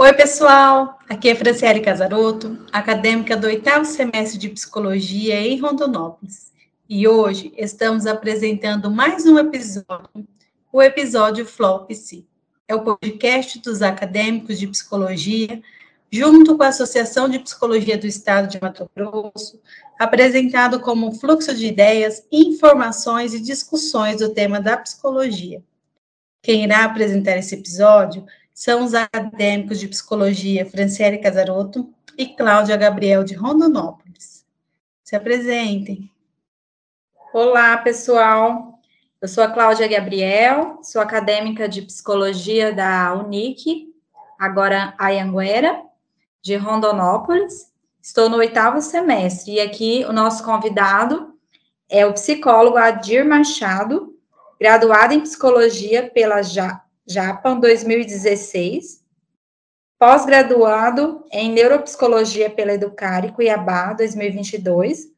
Oi, pessoal! Aqui é Franciele Casaroto, acadêmica do oitavo semestre de Psicologia em Rondonópolis. E hoje estamos apresentando mais um episódio, o episódio Flow. É o podcast dos acadêmicos de psicologia, junto com a Associação de Psicologia do Estado de Mato Grosso, apresentado como um fluxo de ideias, informações e discussões do tema da psicologia. Quem irá apresentar esse episódio são os acadêmicos de psicologia Franciele Casaroto e Cláudia Gabriel de Rondonópolis. Se apresentem. Olá, pessoal. Eu sou a Cláudia Gabriel, sou acadêmica de psicologia da Unic, agora Ayanguera, de Rondonópolis. Estou no oitavo semestre e aqui o nosso convidado é o psicólogo Adir Machado, graduado em psicologia pela Japan 2016, pós-graduado em neuropsicologia pela Educare Cuiabá 2022,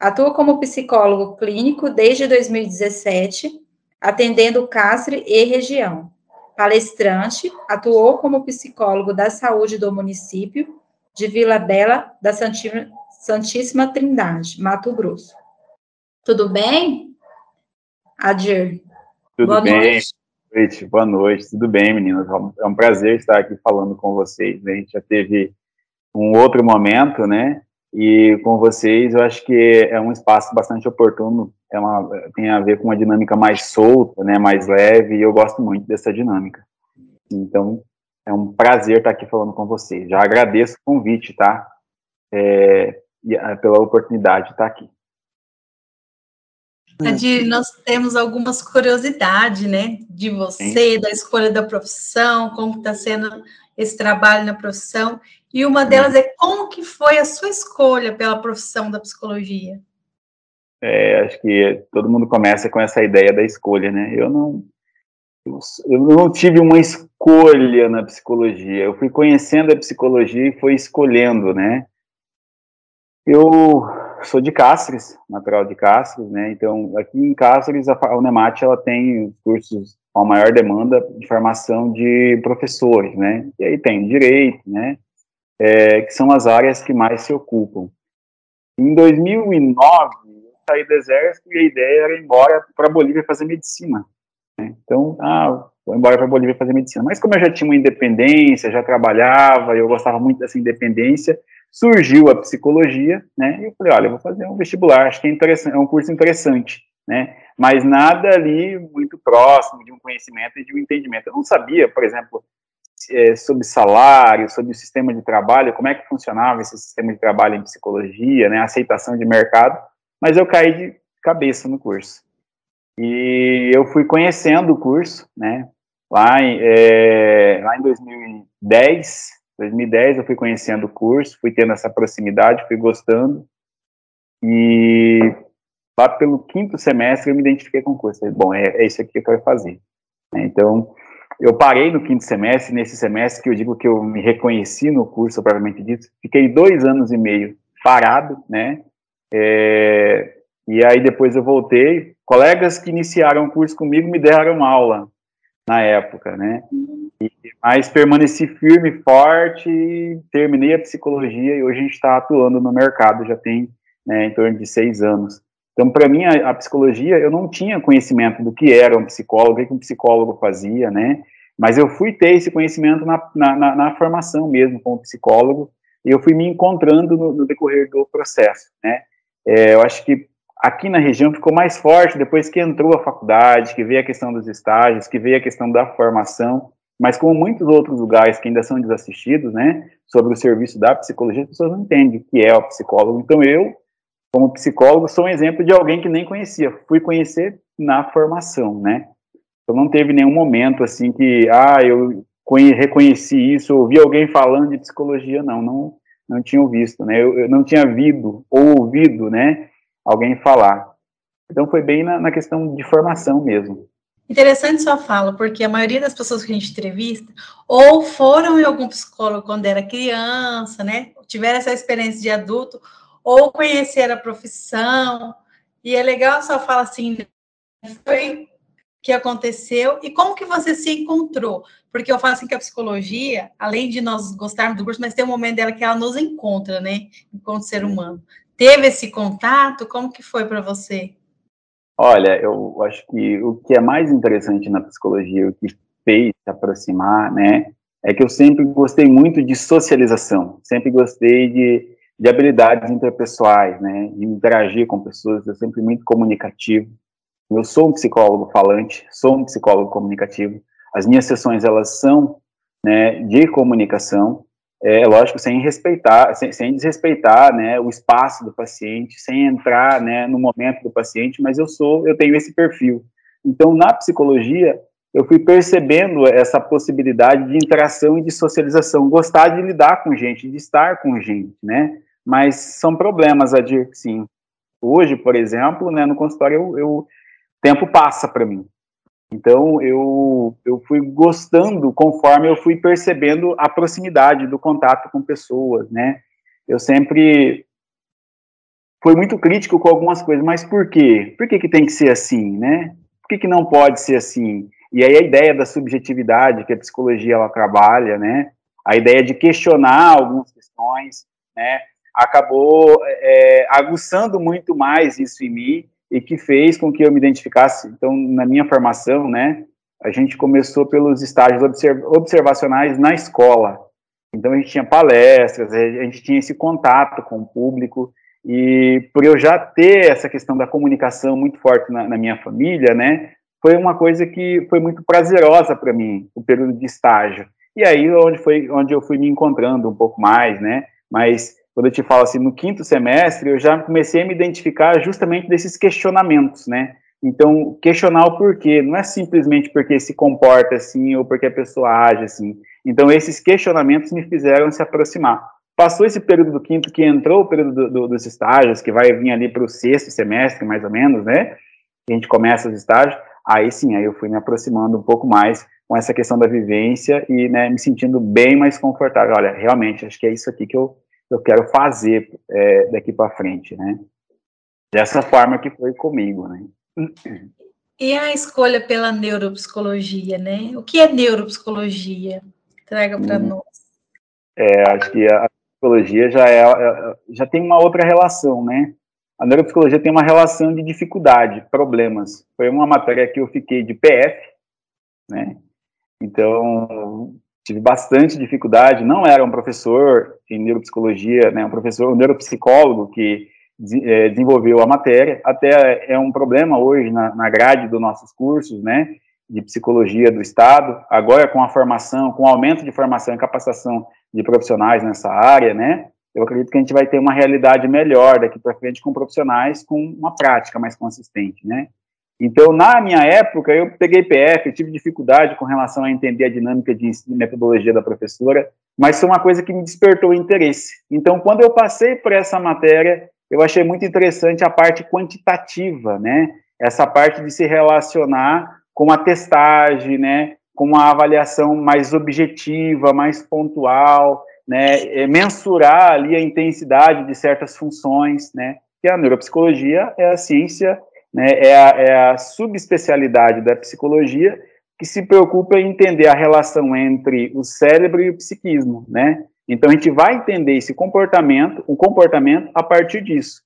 atua como psicólogo clínico desde 2017, atendendo Castre e região. Palestrante, atuou como psicólogo da saúde do município de Vila Bela da Santíssima Trindade, Mato Grosso. Tudo bem? Adir. Tudo Boa bem. Noite. Noite. Boa noite. Tudo bem, meninas? É um prazer estar aqui falando com vocês. Né? A gente já teve um outro momento, né? E com vocês, eu acho que é um espaço bastante oportuno. É uma, tem a ver com uma dinâmica mais solta, né? Mais leve. E eu gosto muito dessa dinâmica. Então, é um prazer estar aqui falando com vocês. Já agradeço o convite, tá? É, pela oportunidade de estar aqui. Adir, nós temos algumas curiosidades, né, de você, Sim. da escolha da profissão, como está sendo esse trabalho na profissão, e uma delas é como que foi a sua escolha pela profissão da psicologia? É, acho que todo mundo começa com essa ideia da escolha, né? Eu não, eu não tive uma escolha na psicologia. Eu fui conhecendo a psicologia e fui escolhendo, né? Eu sou de Cáceres, natural de Cáceres, né? Então, aqui em Cáceres, a Unemat, ela tem cursos com a maior demanda de formação de professores, né? E aí tem direito, né? É, que são as áreas que mais se ocupam. Em 2009, eu saí do exército e a ideia era ir embora para a Bolívia fazer medicina. Né? Então, ah, vou embora para a Bolívia fazer medicina. Mas como eu já tinha uma independência, já trabalhava, eu gostava muito dessa independência, surgiu a psicologia, né? E eu falei, olha, eu vou fazer um vestibular, acho que é, interessante, é um curso interessante, né? Mas nada ali muito próximo de um conhecimento e de um entendimento. Eu não sabia, por exemplo, é, sobre salário, sobre o sistema de trabalho, como é que funcionava esse sistema de trabalho em psicologia, né? Aceitação de mercado, mas eu caí de cabeça no curso. E eu fui conhecendo o curso, né? Lá em, é, lá em 2010, 2010 eu fui conhecendo o curso, fui tendo essa proximidade, fui gostando. E lá pelo quinto semestre eu me identifiquei com o curso. Falei, Bom, é, é isso aqui que eu quero fazer. Então, eu parei no quinto semestre, nesse semestre que eu digo que eu me reconheci no curso, propriamente dito, fiquei dois anos e meio parado, né? É, e aí depois eu voltei. Colegas que iniciaram o curso comigo me deram aula na época, né? mas permaneci firme e forte, terminei a psicologia e hoje a gente está atuando no mercado, já tem né, em torno de seis anos. Então, para mim, a, a, psicologia, eu não tinha conhecimento do que era um psicólogo, o que um psicólogo fazia, né? Mas eu fui ter esse conhecimento na, na, na, na formação mesmo como psicólogo, e eu fui me encontrando no, no decorrer do processo, né? É, eu acho que aqui na região ficou mais forte depois que entrou a faculdade, que veio a questão dos estágios, que veio a questão da formação, mas como muitos outros lugares que ainda são desassistidos, né, sobre o serviço da psicologia, as pessoas não entendem o que é o psicólogo. Então eu, como psicólogo, sou um exemplo de alguém que nem conhecia. Fui conhecer na formação, né? Então não teve nenhum momento assim que, ah, eu reconheci isso, ouvi alguém falando de psicologia, não, não, não tinha visto, né? Eu, eu não tinha visto ou ouvido, né, alguém falar. Então foi bem na, na questão de formação mesmo. Interessante sua fala, porque a maioria das pessoas que a gente entrevista ou foram em algum psicólogo quando era criança, né? Tiveram essa experiência de adulto, ou conheceram a profissão. E é legal só falar assim, foi que aconteceu e como que você se encontrou? Porque eu falo assim que a psicologia, além de nós gostarmos do curso, mas tem um momento dela que ela nos encontra, né? Enquanto ser humano. Teve esse contato? Como que foi para você? Olha, eu acho que o que é mais interessante na psicologia, o que fez aproximar, né, é que eu sempre gostei muito de socialização, sempre gostei de, de habilidades interpessoais, né, de interagir com pessoas, eu sempre muito comunicativo. Eu sou um psicólogo falante, sou um psicólogo comunicativo. As minhas sessões elas são né, de comunicação, é lógico, sem respeitar, sem, sem, desrespeitar, né, o espaço do paciente, sem entrar, né, no momento do paciente, mas eu sou, eu tenho esse perfil. Então, na psicologia, eu fui percebendo essa possibilidade de interação e de socialização, gostar de lidar com gente, de estar com gente, né, mas são problemas, Adir, sim. Hoje, por exemplo, né, no consultório, eu, eu tempo passa para mim. Então, eu, eu fui gostando conforme eu fui percebendo a proximidade do contato com pessoas, né? Eu sempre fui muito crítico com algumas coisas, mas por quê? Por que, que tem que ser assim, né? Por que, que não pode ser assim? E aí a ideia da subjetividade que a psicologia ela trabalha, né? A ideia de questionar algumas questões, né? Acabou é, aguçando muito mais isso em mim e que fez com que eu me identificasse. Então, na minha formação, né, a gente começou pelos estágios observacionais na escola. Então, a gente tinha palestras, a gente tinha esse contato com o público, e por eu já ter essa questão da comunicação muito forte na, na minha família, né, foi uma coisa que foi muito prazerosa para mim, o período de estágio. E aí, onde foi onde eu fui me encontrando um pouco mais, né, mas quando eu te falo assim, no quinto semestre, eu já comecei a me identificar justamente desses questionamentos, né? Então, questionar o porquê, não é simplesmente porque se comporta assim ou porque a pessoa age assim. Então, esses questionamentos me fizeram se aproximar. Passou esse período do quinto, que entrou o período do, do, dos estágios, que vai vir ali para o sexto semestre, mais ou menos, né? A gente começa os estágios. Aí sim, aí eu fui me aproximando um pouco mais com essa questão da vivência e né, me sentindo bem mais confortável. Olha, realmente, acho que é isso aqui que eu, eu quero fazer é, daqui para frente, né? Dessa forma que foi comigo, né? E a escolha pela neuropsicologia, né? O que é neuropsicologia? Traga para hum. nós. É, acho que a psicologia já é, é, já tem uma outra relação, né? A neuropsicologia tem uma relação de dificuldade, problemas. Foi uma matéria que eu fiquei de PF, né? Então, tive bastante dificuldade, não era um professor em neuropsicologia, né, um professor, um neuropsicólogo que é, desenvolveu a matéria, até é um problema hoje na, na grade dos nossos cursos, né, de psicologia do Estado, agora com a formação, com o aumento de formação e capacitação de profissionais nessa área, né, eu acredito que a gente vai ter uma realidade melhor daqui para frente com profissionais com uma prática mais consistente, né, então, na minha época, eu peguei PF, tive dificuldade com relação a entender a dinâmica de metodologia da professora, mas foi uma coisa que me despertou interesse. Então, quando eu passei por essa matéria, eu achei muito interessante a parte quantitativa, né? Essa parte de se relacionar com a testagem, né? Com uma avaliação mais objetiva, mais pontual, né? É mensurar ali a intensidade de certas funções, né? Que a neuropsicologia é a ciência né, é, a, é a subespecialidade da psicologia que se preocupa em entender a relação entre o cérebro e o psiquismo, né? Então a gente vai entender esse comportamento, o comportamento a partir disso.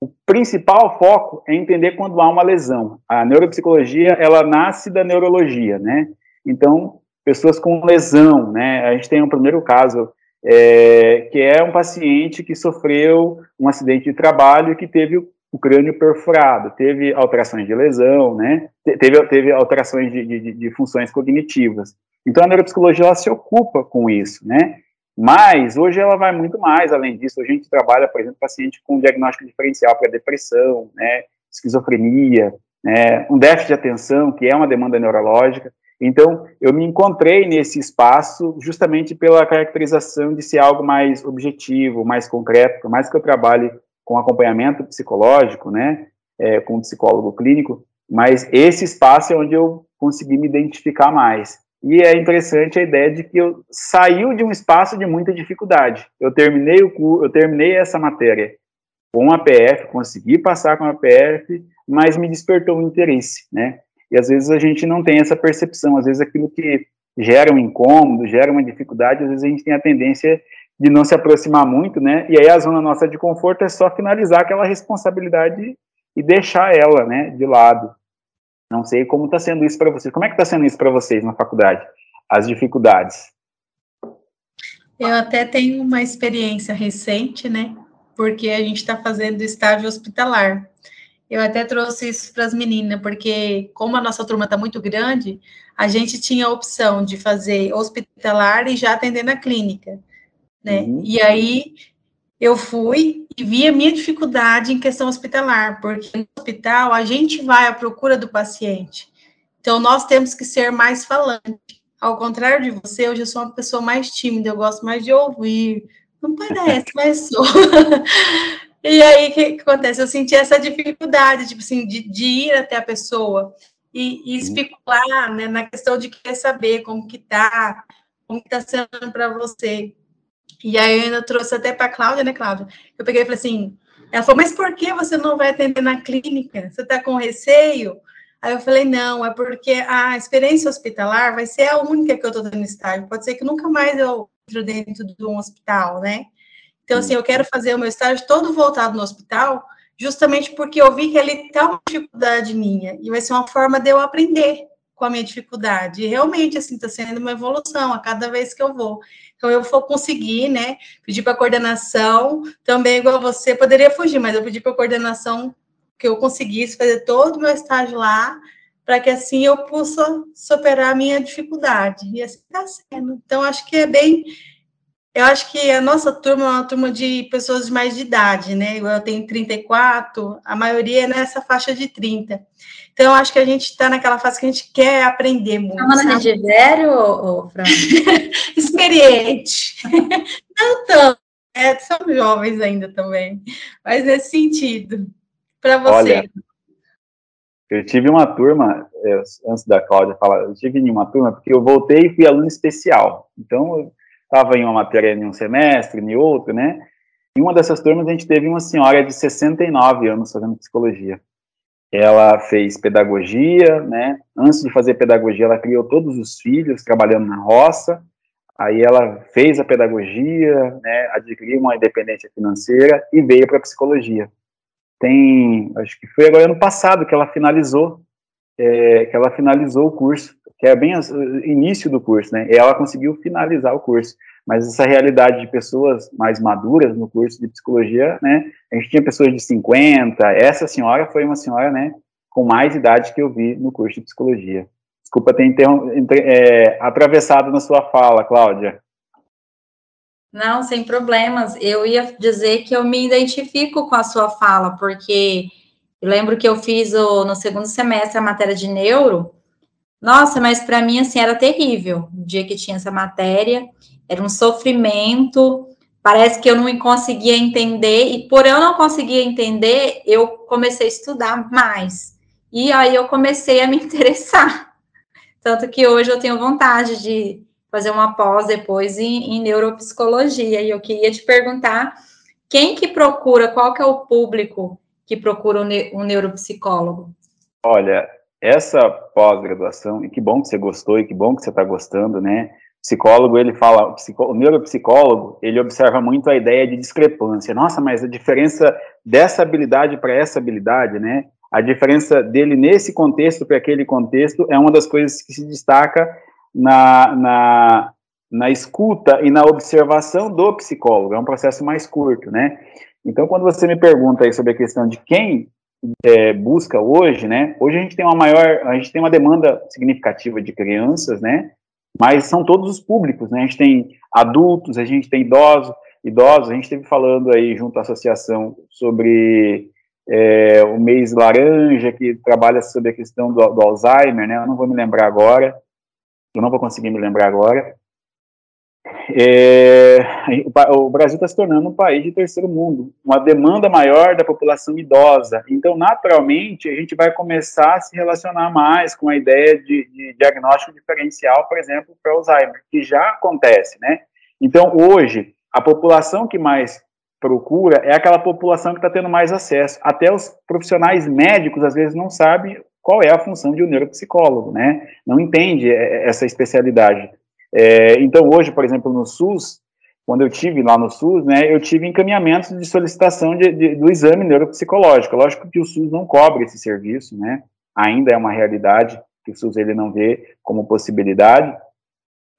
O principal foco é entender quando há uma lesão. A neuropsicologia, ela nasce da neurologia, né? Então, pessoas com lesão, né? A gente tem um primeiro caso, é, que é um paciente que sofreu um acidente de trabalho e que teve o crânio perfurado, teve alterações de lesão, né? Teve, teve alterações de, de, de funções cognitivas. Então, a neuropsicologia ela se ocupa com isso, né? Mas hoje ela vai muito mais além disso. Hoje a gente trabalha, por exemplo, paciente com diagnóstico diferencial para depressão, né, esquizofrenia, né, um déficit de atenção, que é uma demanda neurológica. Então, eu me encontrei nesse espaço justamente pela caracterização de ser algo mais objetivo, mais concreto, por mais que eu trabalhe com acompanhamento psicológico, né, é, com psicólogo clínico, mas esse espaço é onde eu consegui me identificar mais. E é interessante a ideia de que eu saiu de um espaço de muita dificuldade. Eu terminei o eu terminei essa matéria com a PF, consegui passar com a PF, mas me despertou um interesse, né? E às vezes a gente não tem essa percepção, às vezes aquilo que gera um incômodo, gera uma dificuldade, às vezes a gente tem a tendência de não se aproximar muito, né? E aí a zona nossa de conforto é só finalizar aquela responsabilidade e deixar ela, né, de lado. Não sei como está sendo isso para vocês. Como é que está sendo isso para vocês na faculdade? As dificuldades. Eu até tenho uma experiência recente, né? Porque a gente está fazendo estágio hospitalar. Eu até trouxe isso para as meninas, porque como a nossa turma está muito grande, a gente tinha a opção de fazer hospitalar e já atender na clínica, né? Uhum. E aí eu fui e vi a minha dificuldade em questão hospitalar, porque no hospital a gente vai à procura do paciente. Então nós temos que ser mais falantes. Ao contrário de você, eu já sou uma pessoa mais tímida, eu gosto mais de ouvir. Não parece, mas sou. E aí, o que, que, acontece? Eu senti essa dificuldade, tipo assim, de, de ir até a pessoa e, e especular, né, na questão de querer saber como que tá, como que tá sendo para você. E aí, eu ainda trouxe até para a Cláudia, né, Cláudia? Eu peguei e falei assim, ela falou, mas por que você não vai atender na clínica? Você está com receio? Aí eu falei, não, é porque a experiência hospitalar vai ser a única que eu estou dando estágio. Pode ser que nunca mais eu entro dentro de um hospital, né? Então, assim, eu quero fazer o meu estágio todo voltado no hospital, justamente porque eu vi que ali está uma dificuldade minha, e vai ser uma forma de eu aprender com a minha dificuldade. E realmente, assim, está sendo uma evolução a cada vez que eu vou. Então, eu vou conseguir, né, pedir para a coordenação, também igual você, poderia fugir, mas eu pedi para a coordenação que eu conseguisse fazer todo o meu estágio lá, para que assim eu possa superar a minha dificuldade. E assim está sendo. Então, acho que é bem eu acho que a nossa turma é uma turma de pessoas de mais de idade, né? Eu tenho 34, a maioria é nessa faixa de 30. Então, eu acho que a gente está naquela fase que a gente quer aprender muito. A gente velho, ou, Fran? Experiente. Não tanto. É, são jovens ainda também. Mas nesse sentido. Para você. Olha, eu tive uma turma, antes da Cláudia falar, eu tive uma turma porque eu voltei e fui aluno especial. Então, estava em uma matéria em um semestre, em outro, né? Em uma dessas turmas, a gente teve uma senhora de 69 anos fazendo psicologia. Ela fez pedagogia, né? Antes de fazer pedagogia, ela criou todos os filhos trabalhando na roça. Aí ela fez a pedagogia, né? Adquiriu uma independência financeira e veio para a psicologia. Tem, acho que foi agora ano passado que ela finalizou, é, que ela finalizou o curso que é bem o início do curso, né? E ela conseguiu finalizar o curso. Mas essa realidade de pessoas mais maduras no curso de psicologia, né? A gente tinha pessoas de 50, essa senhora foi uma senhora, né, com mais idade que eu vi no curso de psicologia. Desculpa ter é, atravessado na sua fala, Cláudia. Não, sem problemas. Eu ia dizer que eu me identifico com a sua fala, porque eu lembro que eu fiz o, no segundo semestre a matéria de neuro, nossa, mas para mim, assim, era terrível o dia que tinha essa matéria, era um sofrimento, parece que eu não conseguia entender, e por eu não conseguir entender, eu comecei a estudar mais. E aí eu comecei a me interessar. Tanto que hoje eu tenho vontade de fazer uma pós depois em, em neuropsicologia. E eu queria te perguntar quem que procura, qual que é o público que procura um, um neuropsicólogo? Olha, essa pós-graduação, e que bom que você gostou e que bom que você está gostando, né? Psicólogo, ele fala, o, neuropsicólogo, ele observa muito a ideia de discrepância. Nossa, mas a diferença dessa habilidade para essa habilidade, né? A diferença dele nesse contexto para aquele contexto é uma das coisas que se destaca na, na, na escuta e na observação do psicólogo. É um processo mais curto, né? Então, quando você me pergunta aí sobre a questão de quem é, busca hoje, né? Hoje a gente tem uma maior, a gente tem uma demanda significativa de crianças, né? Mas são todos os públicos, né? A gente tem adultos, a gente tem idosos, idosos. A gente esteve falando aí junto à associação sobre é, o mês laranja que trabalha sobre a questão do, do Alzheimer, né? Eu não vou me lembrar agora, eu não vou conseguir me lembrar agora, é, o Brasil está se tornando um país de terceiro mundo, uma demanda maior da população idosa. Então, naturalmente, a gente vai começar a se relacionar mais com a ideia de, de diagnóstico diferencial, por exemplo, para Alzheimer, que já acontece, né? Então, hoje, a população que mais procura é aquela população que está tendo mais acesso. Até os profissionais médicos, às vezes, não sabem qual é a função de um neuropsicólogo, né? Não entende é, essa especialidade. É, então, hoje, por exemplo, no SUS, quando eu tive lá no SUS, né, eu tive encaminhamentos de solicitação de, de, do exame neuropsicológico. Lógico que o SUS não cobre esse serviço, né? Ainda é uma realidade que o SUS ele não vê como possibilidade.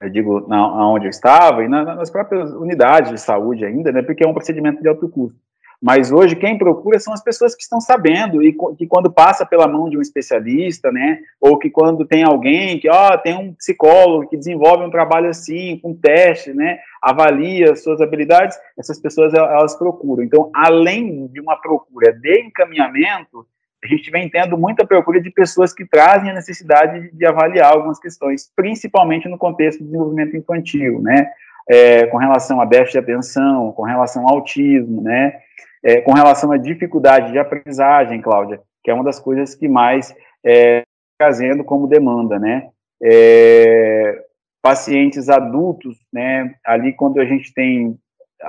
Eu digo, na, onde eu estava e na, nas próprias unidades de saúde ainda, né? Porque é um procedimento de alto custo. Mas hoje quem procura são as pessoas que estão sabendo e que quando passa pela mão de um especialista, né, ou que quando tem alguém que, ó, tem um psicólogo que desenvolve um trabalho assim, com teste, né, avalia suas habilidades, essas pessoas elas procuram. Então, além de uma procura de encaminhamento, a gente vem tendo muita procura de pessoas que trazem a necessidade de avaliar algumas questões, principalmente no contexto do desenvolvimento infantil, né, é, com relação a déficit de atenção, com relação ao autismo, né, é, com relação à dificuldade de aprendizagem, Cláudia, que é uma das coisas que mais é, trazendo como demanda, né? É, pacientes adultos, né? Ali quando a gente tem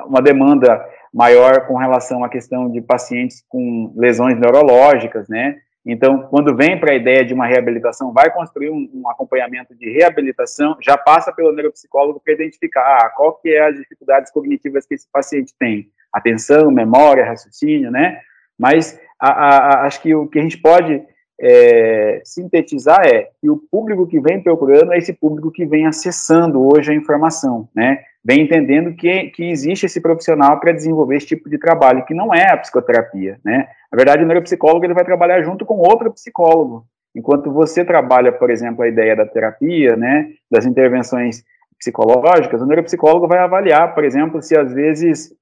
uma demanda maior com relação à questão de pacientes com lesões neurológicas, né? Então, quando vem para a ideia de uma reabilitação, vai construir um, um, acompanhamento de reabilitação, já passa pelo neuropsicólogo para identificar ah, qual que é as dificuldades cognitivas que esse paciente tem atenção, memória, raciocínio, né? Mas a, a, acho que o que a gente pode é, sintetizar é que o público que vem procurando é esse público que vem acessando hoje a informação, né? Vem entendendo que, que existe esse profissional para desenvolver esse tipo de trabalho, que não é a psicoterapia, né? Na verdade, o neuropsicólogo ele vai trabalhar junto com outro psicólogo. Enquanto você trabalha, por exemplo, a ideia da terapia, né, das intervenções psicológicas, o neuropsicólogo vai avaliar, por exemplo, se às vezes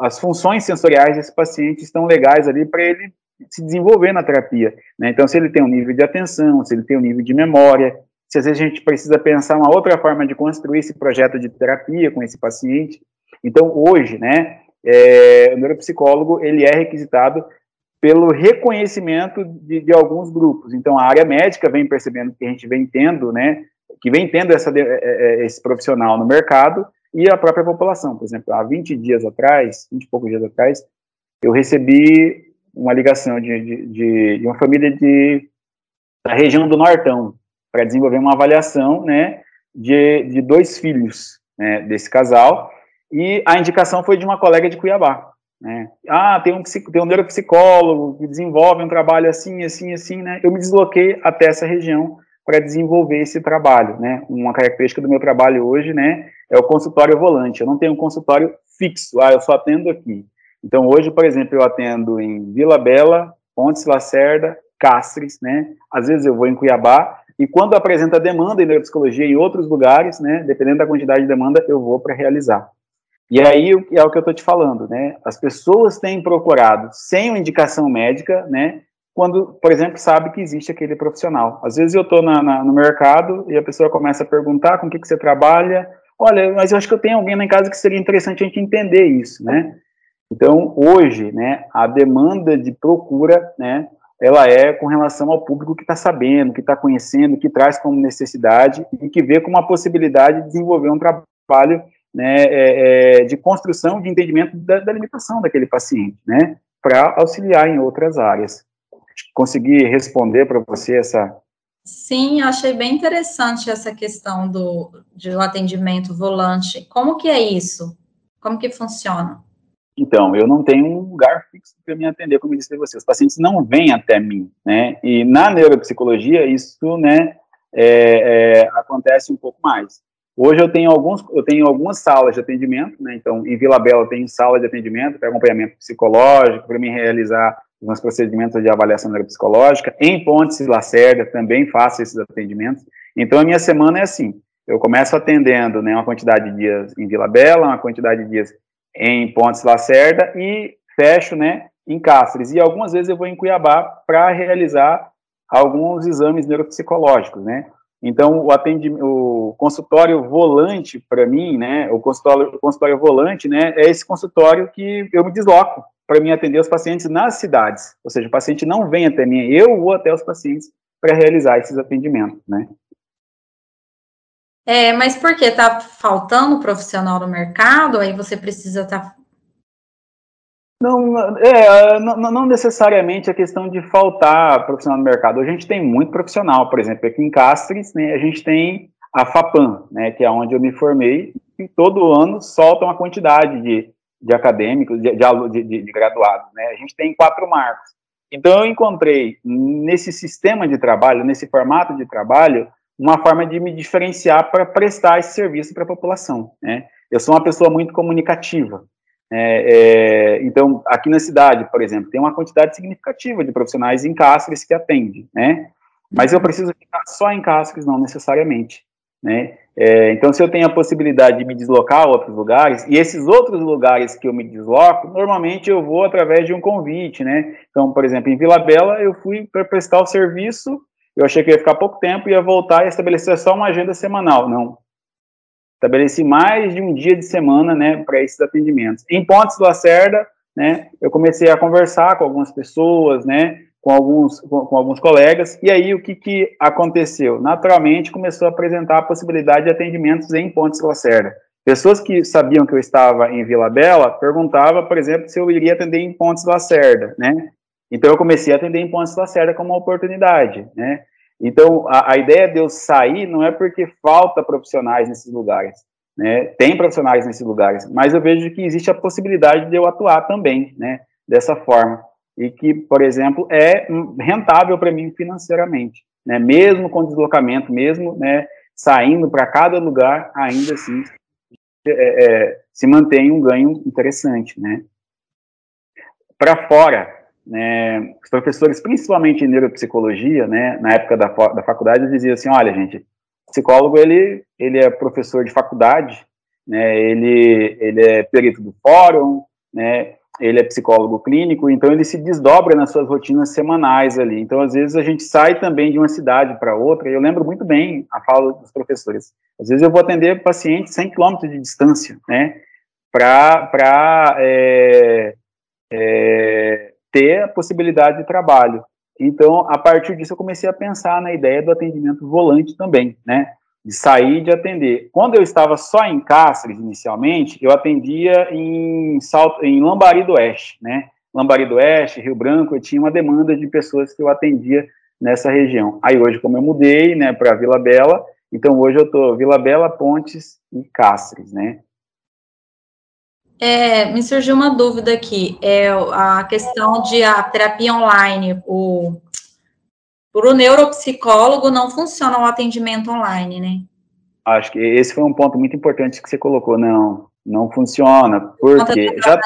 as funções sensoriais desse paciente estão legais ali para ele se desenvolver na terapia. Né? Então, se ele tem um nível de atenção, se ele tem um nível de memória, se às vezes a gente precisa pensar uma outra forma de construir esse projeto de terapia com esse paciente. Então, hoje, né, é, o neuropsicólogo, ele é requisitado pelo reconhecimento de, de, alguns grupos. Então, a área médica vem percebendo que a gente vem tendo, né, que vem tendo essa, é, é, esse profissional no mercado, e a própria população. Por exemplo, há 20 dias atrás, 20 e poucos dias atrás, eu recebi uma ligação de, de, de, uma família de, da região do Nortão para desenvolver uma avaliação né, de, de dois filhos né, desse casal, e a indicação foi de uma colega de Cuiabá. Né? Ah, tem um, tem um neuropsicólogo que desenvolve um trabalho assim, assim, assim, né? Eu me desloquei até essa região para desenvolver esse trabalho, né? Uma característica do meu trabalho hoje, né, é o consultório volante. Eu não tenho um consultório fixo, ah, eu só atendo aqui. Então, hoje, por exemplo, eu atendo em Vila Bela, Pontes Lacerda, Castres, né? Às vezes eu vou em Cuiabá, e quando apresenta demanda em neuropsicologia em outros lugares, né, dependendo da quantidade de demanda, eu vou para realizar. E aí é o que eu estou te falando, né? As pessoas têm procurado sem uma indicação médica, né? Quando, por exemplo, sabe que existe aquele profissional. Às vezes eu estou no mercado e a pessoa começa a perguntar com o que, que você trabalha. Olha, mas eu acho que eu tenho alguém na casa que seria interessante a gente entender isso, né? Então, hoje, né, a demanda de procura, né, ela é com relação ao público que está sabendo, que está conhecendo, que traz como necessidade e que vê como uma possibilidade de desenvolver um trabalho né, é, é, de construção de entendimento da, da limitação daquele paciente, né, para auxiliar em outras áreas conseguir responder para você essa. Sim, achei bem interessante essa questão do, do atendimento volante. Como que é isso? Como que funciona? Então, eu não tenho um lugar fixo para me atender, como eu disse para você. Os pacientes não vêm até mim, né? E na neuropsicologia, isso, né, é, é, acontece um pouco mais. Hoje eu tenho alguns, eu tenho algumas salas de atendimento, né? Então, em Vila Bela eu tenho sala de atendimento para acompanhamento psicológico, para me realizar nos procedimentos de avaliação neuropsicológica. Em Pontes e Lacerda também faço esses atendimentos. Então, a minha semana é assim: eu começo atendendo né, uma quantidade de dias em Vila Bela, uma quantidade de dias em Pontes e Lacerda e fecho né, em Cáceres. E algumas vezes eu vou em Cuiabá para realizar alguns exames neuropsicológicos, né? Então, o, atendimento, o consultório volante, para mim, né, o consultório, o consultório volante, né, é esse consultório que eu me desloco para mim atender os pacientes nas cidades. Ou seja, o paciente não vem até mim, eu vou até os pacientes para realizar esses atendimentos, né? É, mas por que está faltando profissional no mercado? Aí você precisa estar tá Não, é, não, não, necessariamente a questão de faltar profissional no mercado. a gente tem muito profissional, por exemplo, aqui em Castres, né, a gente tem a FAPAM, né, que é onde eu me formei, e todo ano solta uma quantidade de, de acadêmicos, de, de, de, de graduados. Né, a gente tem quatro marcos. Então, eu encontrei nesse sistema de trabalho, nesse formato de trabalho, uma forma de me diferenciar para prestar esse serviço para a população. Né? Eu sou uma pessoa muito comunicativa. É, é, então, aqui na cidade, por exemplo, tem uma quantidade significativa de profissionais em Cáceres que atendem, né? Mas eu preciso ficar só em Cáceres, não necessariamente, né? É, então, se eu tenho a possibilidade de me deslocar a outros lugares, e esses outros lugares que eu me desloco, normalmente eu vou através de um convite, né? Então, por exemplo, em Vila Bela, eu fui para prestar o serviço, eu achei que ia ficar pouco tempo, ia voltar e estabelecer só uma agenda semanal. Não, estabeleci mais de um dia de semana, né, para esses atendimentos. Em Pontes do Lacerda, né, eu comecei a conversar com algumas pessoas, né, com alguns, com, com, alguns colegas, e aí o que, que aconteceu? Naturalmente, começou a apresentar a possibilidade de atendimentos em Pontes Lacerda. Pessoas que sabiam que eu estava em Vila Bela, perguntavam, por exemplo, se eu iria atender em Pontes Lacerda, né, então eu comecei a atender em Pontes Lacerda como uma oportunidade, né, então, a, a, ideia de eu sair não é porque falta profissionais nesses lugares, né? Tem profissionais nesses lugares, mas eu vejo que existe a possibilidade de eu atuar também, né? Dessa forma. E que, por exemplo, é rentável para mim financeiramente, né? Mesmo com deslocamento, mesmo, né? Saindo para cada lugar, ainda assim, é, é, se mantém um ganho interessante, né? Para fora, né, os professores, principalmente em neuropsicologia, né, na época da, da faculdade, eles diziam assim, olha, gente, psicólogo, ele, ele é professor de faculdade, né, ele, ele é perito do fórum, né, ele é psicólogo clínico, então ele se desdobra nas suas rotinas semanais ali. Então, às vezes, a gente sai também de uma cidade para outra, eu lembro muito bem a fala dos professores. Às vezes, eu vou atender pacientes 100 quilômetros de distância, né, para é, é, ter a possibilidade de trabalho. Então, a partir disso, eu comecei a pensar na ideia do atendimento volante também, né? De sair de atender. Quando eu estava só em Cáceres, inicialmente, eu atendia em, Salto, em Lambari do Oeste, né? Lambari do Oeste, Rio Branco, eu tinha uma demanda de pessoas que eu atendia nessa região. Aí hoje, como eu mudei, né, para Vila Bela, então hoje eu estou Vila Bela, Pontes e Cáceres, né? É, me surgiu uma dúvida aqui, é a questão de a terapia online, o para o neuropsicólogo não funciona o atendimento online, né? Acho que esse foi um ponto muito importante que você colocou, não, não funciona, porque já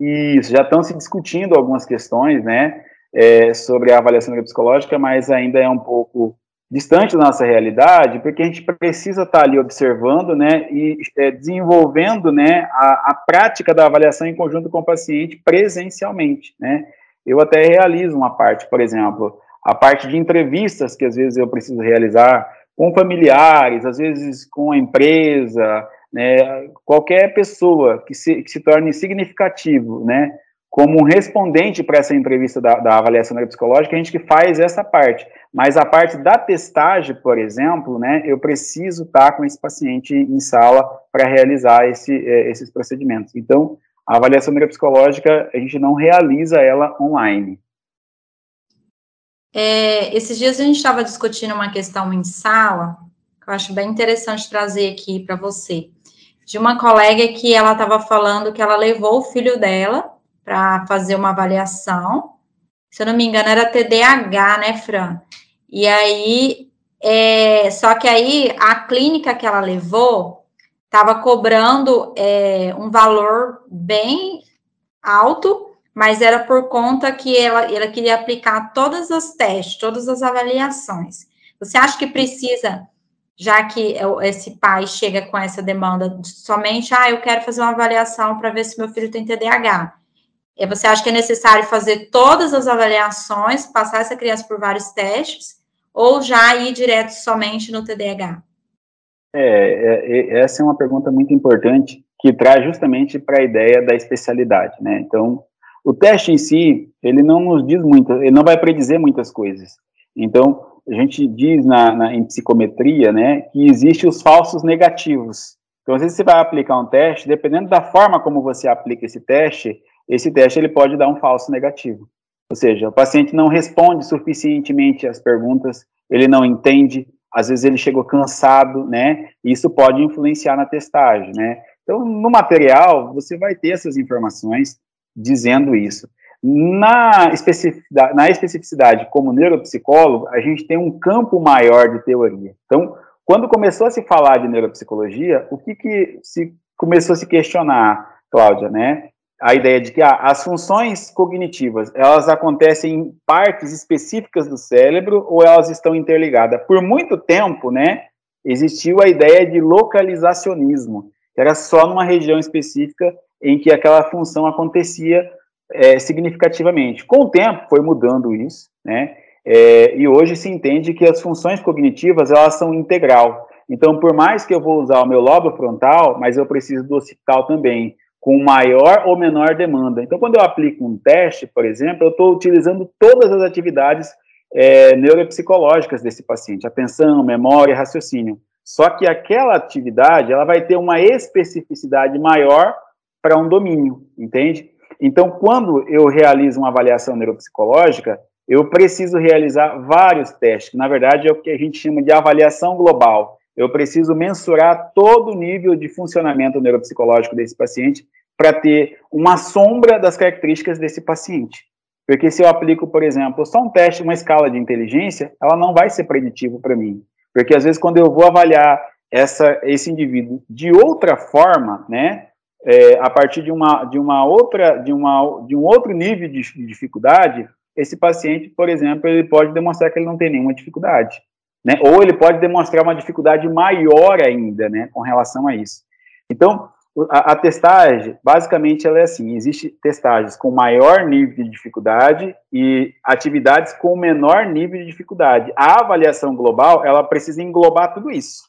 isso, já estão se discutindo algumas questões, né, é, sobre a avaliação neuropsicológica, mas ainda é um pouco distante da nossa realidade, porque a gente precisa estar ali observando, né, e é, desenvolvendo, né, a, a, prática da avaliação em conjunto com o paciente presencialmente, né. Eu até realizo uma parte, por exemplo, a parte de entrevistas que às vezes eu preciso realizar com familiares, às vezes com a empresa, né, qualquer pessoa que se, que se torne significativo, né, como um respondente para essa entrevista da, da avaliação neuropsicológica, a gente que faz essa parte. Mas a parte da testagem, por exemplo, né, eu preciso estar com esse paciente em sala para realizar esse, é, esses procedimentos. Então, a avaliação neuropsicológica, a gente não realiza ela online. É, esses dias a gente estava discutindo uma questão em sala, que eu acho bem interessante trazer aqui para você, de uma colega que ela estava falando que ela levou o filho dela para fazer uma avaliação. Se eu não me engano, era TDAH, né, Fran? E aí, é, só que aí a clínica que ela levou estava cobrando é, um valor bem alto, mas era por conta que ela, ela queria aplicar todas as testes, todas as avaliações. Você acha que precisa, já que esse pai chega com essa demanda somente, ah, eu quero fazer uma avaliação para ver se meu filho tem TDAH. É, você acha que é necessário fazer todas as avaliações, passar essa criança por vários testes, ou já ir direto somente no TDAH? É, é, essa é uma pergunta muito importante que traz justamente para a ideia da especialidade, né? Então, o teste em si, ele não nos diz muito, ele não vai predizer muitas coisas. Então, a gente diz na, na em psicometria, né, que existe os falsos negativos. Então, às vezes você vai aplicar um teste, dependendo da forma como você aplica esse teste, esse teste ele pode dar um falso negativo. Ou seja, o paciente não responde suficientemente às perguntas, ele não entende, às vezes ele chegou cansado, né? Isso pode influenciar na testagem, né? Então, no material, você vai ter essas informações dizendo isso. Na especificidade, na especificidade como neuropsicólogo, a gente tem um campo maior de teoria. Então, quando começou a se falar de neuropsicologia, o que, que se começou a se questionar, Cláudia, né? A ideia de que ah, as funções cognitivas elas acontecem em partes específicas do cérebro ou elas estão interligadas. Por muito tempo, né, existiu a ideia de localizacionismo, que era só numa região específica em que aquela função acontecia é, significativamente. Com o tempo foi mudando isso, né, é, e hoje se entende que as funções cognitivas elas são integral. Então, por mais que eu vou usar o meu lobo frontal, mas eu preciso do occipital também com maior ou menor demanda. Então, quando eu aplico um teste, por exemplo, eu estou utilizando todas as atividades é, neuropsicológicas desse paciente, atenção, memória, raciocínio. Só que aquela atividade, ela vai ter uma especificidade maior para um domínio, entende? Então, quando eu realizo uma avaliação neuropsicológica, eu preciso realizar vários testes, na verdade é o que a gente chama de avaliação global. Eu preciso mensurar todo o nível de funcionamento neuropsicológico desse paciente para ter uma sombra das características desse paciente. Porque se eu aplico, por exemplo, só um teste, uma escala de inteligência, ela não vai ser preditivo para mim. Porque às vezes quando eu vou avaliar essa, esse indivíduo de outra forma, né, é, a partir de uma, de uma outra, de, uma, de um outro nível de, de dificuldade, esse paciente, por exemplo, ele pode demonstrar que ele não tem nenhuma dificuldade, né, ou ele pode demonstrar uma dificuldade maior ainda, né, com relação a isso. Então, a, a, testagem, basicamente, ela é assim: existe testagens com maior nível de dificuldade e atividades com menor nível de dificuldade. A avaliação global, ela precisa englobar tudo isso.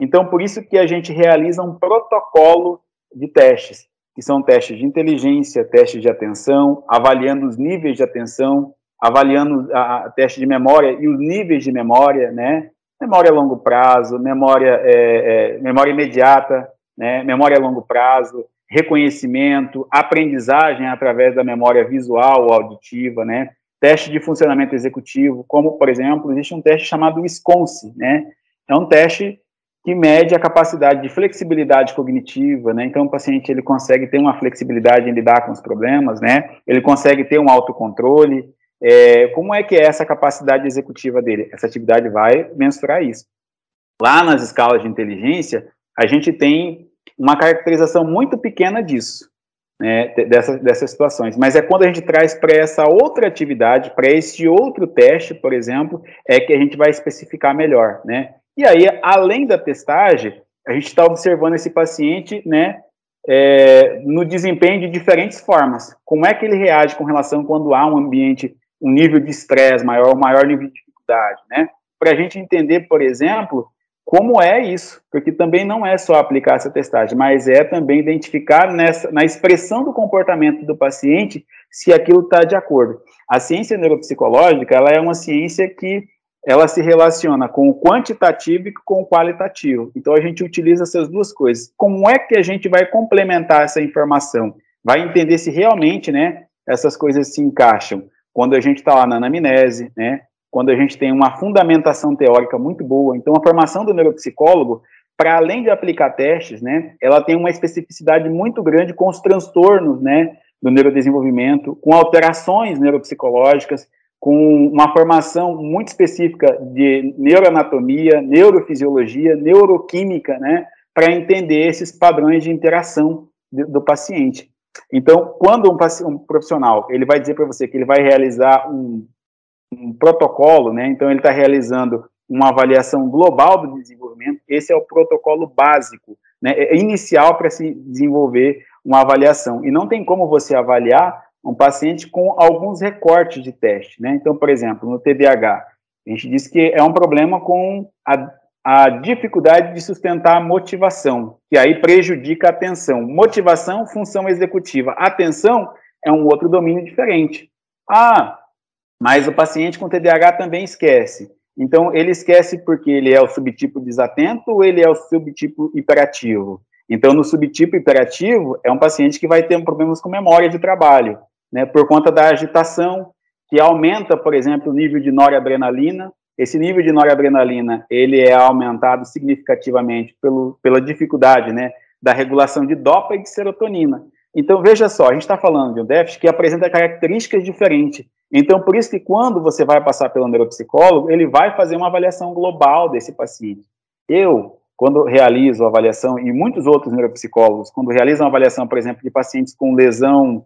Então, por isso que a gente realiza um protocolo de testes, que são testes de inteligência, testes de atenção, avaliando os níveis de atenção, avaliando a, a teste de memória e os níveis de memória, né? Memória a longo prazo, memória, é, é, memória imediata, né, memória a longo prazo, reconhecimento, aprendizagem através da memória visual ou auditiva, né, teste de funcionamento executivo, como, por exemplo, existe um teste chamado Wisconsin, né, é um teste que mede a capacidade de flexibilidade cognitiva, né, então o paciente ele consegue ter uma flexibilidade em lidar com os problemas, né, ele consegue ter um autocontrole, é, como é que é essa capacidade executiva dele? Essa atividade vai mensurar isso. Lá nas escalas de inteligência, a gente tem uma caracterização muito pequena disso, né, dessas, dessas situações. Mas é quando a gente traz para essa outra atividade, para esse outro teste, por exemplo, é que a gente vai especificar melhor, né? E aí, além da testagem, a gente está observando esse paciente, né, é, no desempenho de diferentes formas. Como é que ele reage com relação quando há um ambiente, um nível de estresse maior, um maior nível de dificuldade, né? Para a gente entender, por exemplo, como é isso, porque também não é só aplicar essa testagem, mas é também identificar nessa, na expressão do comportamento do paciente se aquilo está de acordo. A ciência neuropsicológica, ela é uma ciência que ela se relaciona com o quantitativo e com o qualitativo. Então a gente utiliza essas duas coisas. Como é que a gente vai complementar essa informação? Vai entender se realmente, né, essas coisas se encaixam. Quando a gente está lá na anamnese, né, quando a gente tem uma fundamentação teórica muito boa. Então, a formação do neuropsicólogo, para além de aplicar testes, né, ela tem uma especificidade muito grande com os transtornos, né, do neurodesenvolvimento, com alterações neuropsicológicas, com uma formação muito específica de neuroanatomia, neurofisiologia, neuroquímica, né, para entender esses padrões de interação de, do paciente. Então, quando um, um profissional ele vai dizer para você que ele vai realizar um um protocolo, né? Então ele está realizando uma avaliação global do desenvolvimento. Esse é o protocolo básico, né? É inicial para se desenvolver uma avaliação. E não tem como você avaliar um paciente com alguns recortes de teste, né? Então, por exemplo, no TDAH, a gente diz que é um problema com a, a dificuldade de sustentar a motivação, que aí prejudica a atenção. Motivação, função executiva. Atenção é um outro domínio diferente. Ah, mas o paciente com TDAH também esquece. Então, ele esquece porque ele é o subtipo desatento ou ele é o subtipo hiperativo? Então, no subtipo hiperativo, é um paciente que vai ter problemas com memória de trabalho, né, por conta da agitação, que aumenta, por exemplo, o nível de noradrenalina. Esse nível de noradrenalina, ele é aumentado significativamente pelo, pela dificuldade, né, da regulação de dopa e de serotonina. Então, veja só, a gente está falando de um déficit que apresenta características diferentes. Então, por isso que quando você vai passar pelo neuropsicólogo, ele vai fazer uma avaliação global desse paciente. Eu, quando realizo a avaliação, e muitos outros neuropsicólogos, quando realizam a avaliação, por exemplo, de pacientes com lesão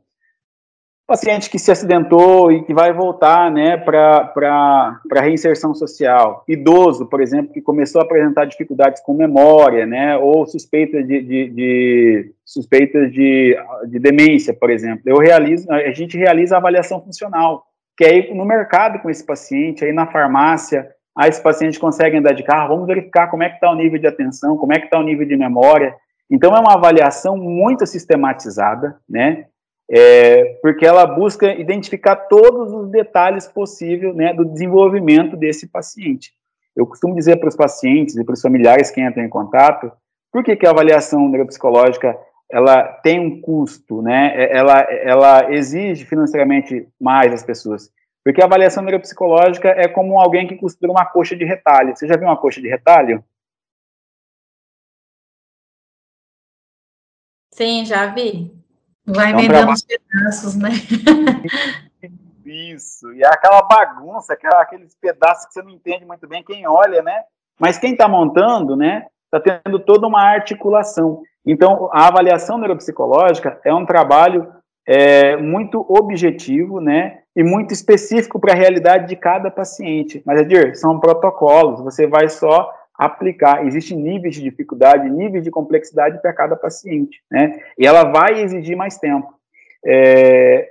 paciente que se acidentou e que vai voltar né, para reinserção social. Idoso, por exemplo, que começou a apresentar dificuldades com memória, né, ou suspeitas de, de, de suspeitas de, de demência, por exemplo. Eu realizo, a gente realiza a avaliação funcional, que ir no mercado com esse paciente, aí na farmácia, aí esse paciente consegue andar de carro, vamos verificar como é que está o nível de atenção, como é que está o nível de memória. Então, é uma avaliação muito sistematizada, né, é, porque ela busca identificar todos os detalhes possíveis né, do desenvolvimento desse paciente. Eu costumo dizer para os pacientes e para os familiares que entram em contato, por que, que a avaliação neuropsicológica ela tem um custo, né? É, ela, ela exige financeiramente mais as pessoas. Porque a avaliação neuropsicológica é como alguém que costura uma coxa de retalho. Você já viu uma coxa de retalho? Sim, já vi. Vai um os pedaços, né? Isso, e é aquela bagunça, aquela, aqueles pedaços que você não entende muito bem quem olha, né? Mas quem está montando, né, está tendo toda uma articulação. Então, a avaliação neuropsicológica é um trabalho é, muito objetivo, né, e muito específico para a realidade de cada paciente. Mas, Edir, são protocolos, você vai só aplicar. Existem níveis de dificuldade, níveis de complexidade para cada paciente, né? E ela vai exigir mais tempo. É,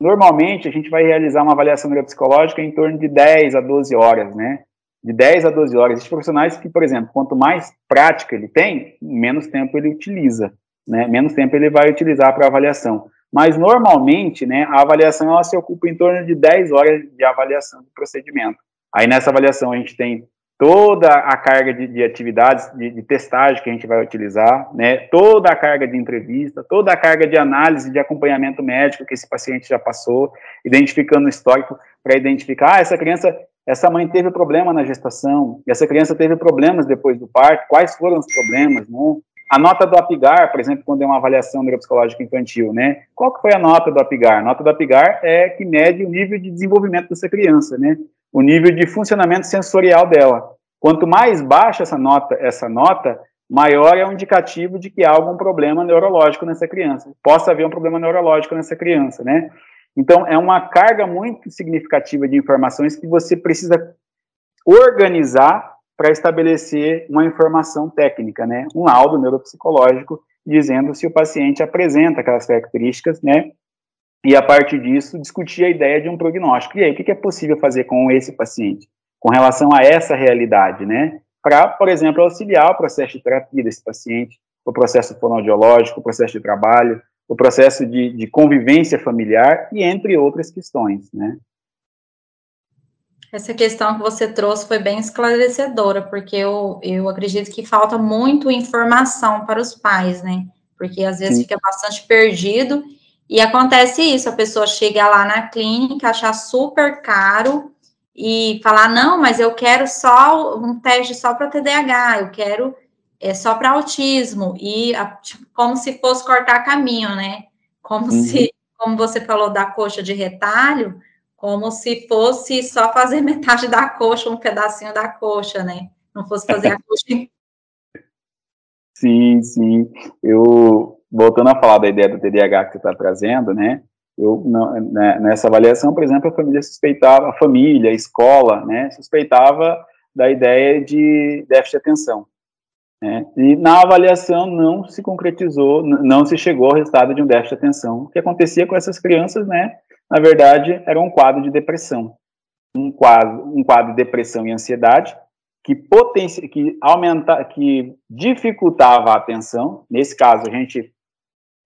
normalmente, a gente vai realizar uma avaliação neuropsicológica em torno de 10 a 12 horas, né? De 10 a 12 horas. Existem profissionais que, por exemplo, quanto mais prática ele tem, menos tempo ele utiliza, né? Menos tempo ele vai utilizar para avaliação. Mas, normalmente, né, a avaliação ela se ocupa em torno de 10 horas de avaliação do procedimento. Aí, nessa avaliação, a gente tem toda a carga de, de atividades de, de, testagem que a gente vai utilizar, né, toda a carga de entrevista, toda a carga de análise de acompanhamento médico que esse paciente já passou, identificando o histórico para identificar, ah, essa criança, essa mãe teve problema na gestação, essa criança teve problemas depois do parto, quais foram os problemas, né? A nota do APGAR, por exemplo, quando é uma avaliação neuropsicológica infantil, né? Qual que foi a nota do APGAR? A nota do APGAR é que mede o nível de desenvolvimento dessa criança, né? O nível de funcionamento sensorial dela. Quanto mais baixa essa nota, essa nota, maior é o indicativo de que há algum problema neurológico nessa criança. Possa haver um problema neurológico nessa criança, né? Então, é uma carga muito significativa de informações que você precisa organizar para estabelecer uma informação técnica, né? Um laudo neuropsicológico dizendo se o paciente apresenta aquelas características, né? E a partir disso discutir a ideia de um prognóstico. E aí, o que é possível fazer com esse paciente, com relação a essa realidade, né? Para, por exemplo, auxiliar o processo de terapia desse paciente, o processo fonoaudiológico, o processo de trabalho, o processo de, de convivência familiar e entre outras questões, né? Essa questão que você trouxe foi bem esclarecedora, porque eu, eu acredito que falta muito informação para os pais, né? Porque às vezes Sim. fica bastante perdido e acontece isso, a pessoa chega lá na clínica, achar super caro e falar, não, mas eu quero só um teste só para TDAH, eu quero é só para autismo, e tipo, como se fosse cortar caminho, né? Como uhum. se, como você falou da coxa de retalho, como se fosse só fazer metade da coxa, um pedacinho da coxa, né? Não fosse fazer a coxa. Sim, sim. Eu, voltando a falar da ideia do TDAH que você está trazendo, né? Eu, né, nessa avaliação, por exemplo, a família suspeitava, a família, a escola, né, suspeitava da ideia de déficit de atenção. Né, e na avaliação não se concretizou, não se chegou ao resultado de um déficit de atenção. O que acontecia com essas crianças, né, na verdade, era um quadro de depressão. Um quadro, um quadro de depressão e ansiedade, que que aumenta, que dificultava a atenção. Nesse caso, a gente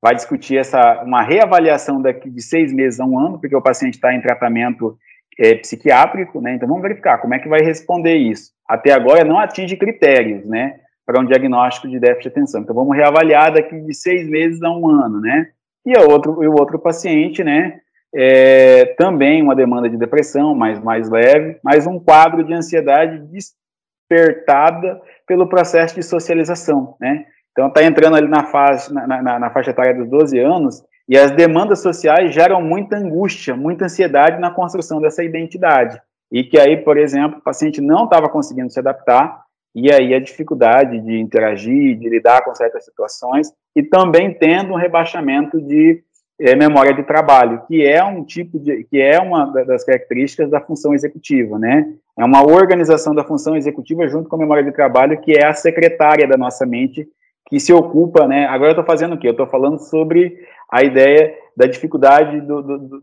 vai discutir essa uma reavaliação daqui de seis meses a um ano, porque o paciente está em tratamento é, psiquiátrico, né? Então vamos verificar como é que vai responder isso. Até agora não atinge critérios, né? para um diagnóstico de déficit de atenção. Então, vamos reavaliar daqui de seis meses a um ano, né? E, o outro, e o outro paciente, né, é, também uma demanda de depressão, mais, mais leve, mas um quadro de ansiedade despertada pelo processo de socialização, né? Então, está entrando ali na, fase, na, na, na faixa etária dos 12 anos, e as demandas sociais geram muita angústia, muita ansiedade na construção dessa identidade. E que aí, por exemplo, o paciente não estava conseguindo se adaptar, e aí a dificuldade de interagir, de lidar com certas situações, e também tendo um rebaixamento de é, memória de trabalho, que é um tipo de, que é uma das características da função executiva, né? É uma organização da função executiva junto com a memória de trabalho, que é a secretária da nossa mente, que se ocupa, né? Agora eu estou fazendo o quê? Eu estou falando sobre a ideia da dificuldade do, do, do,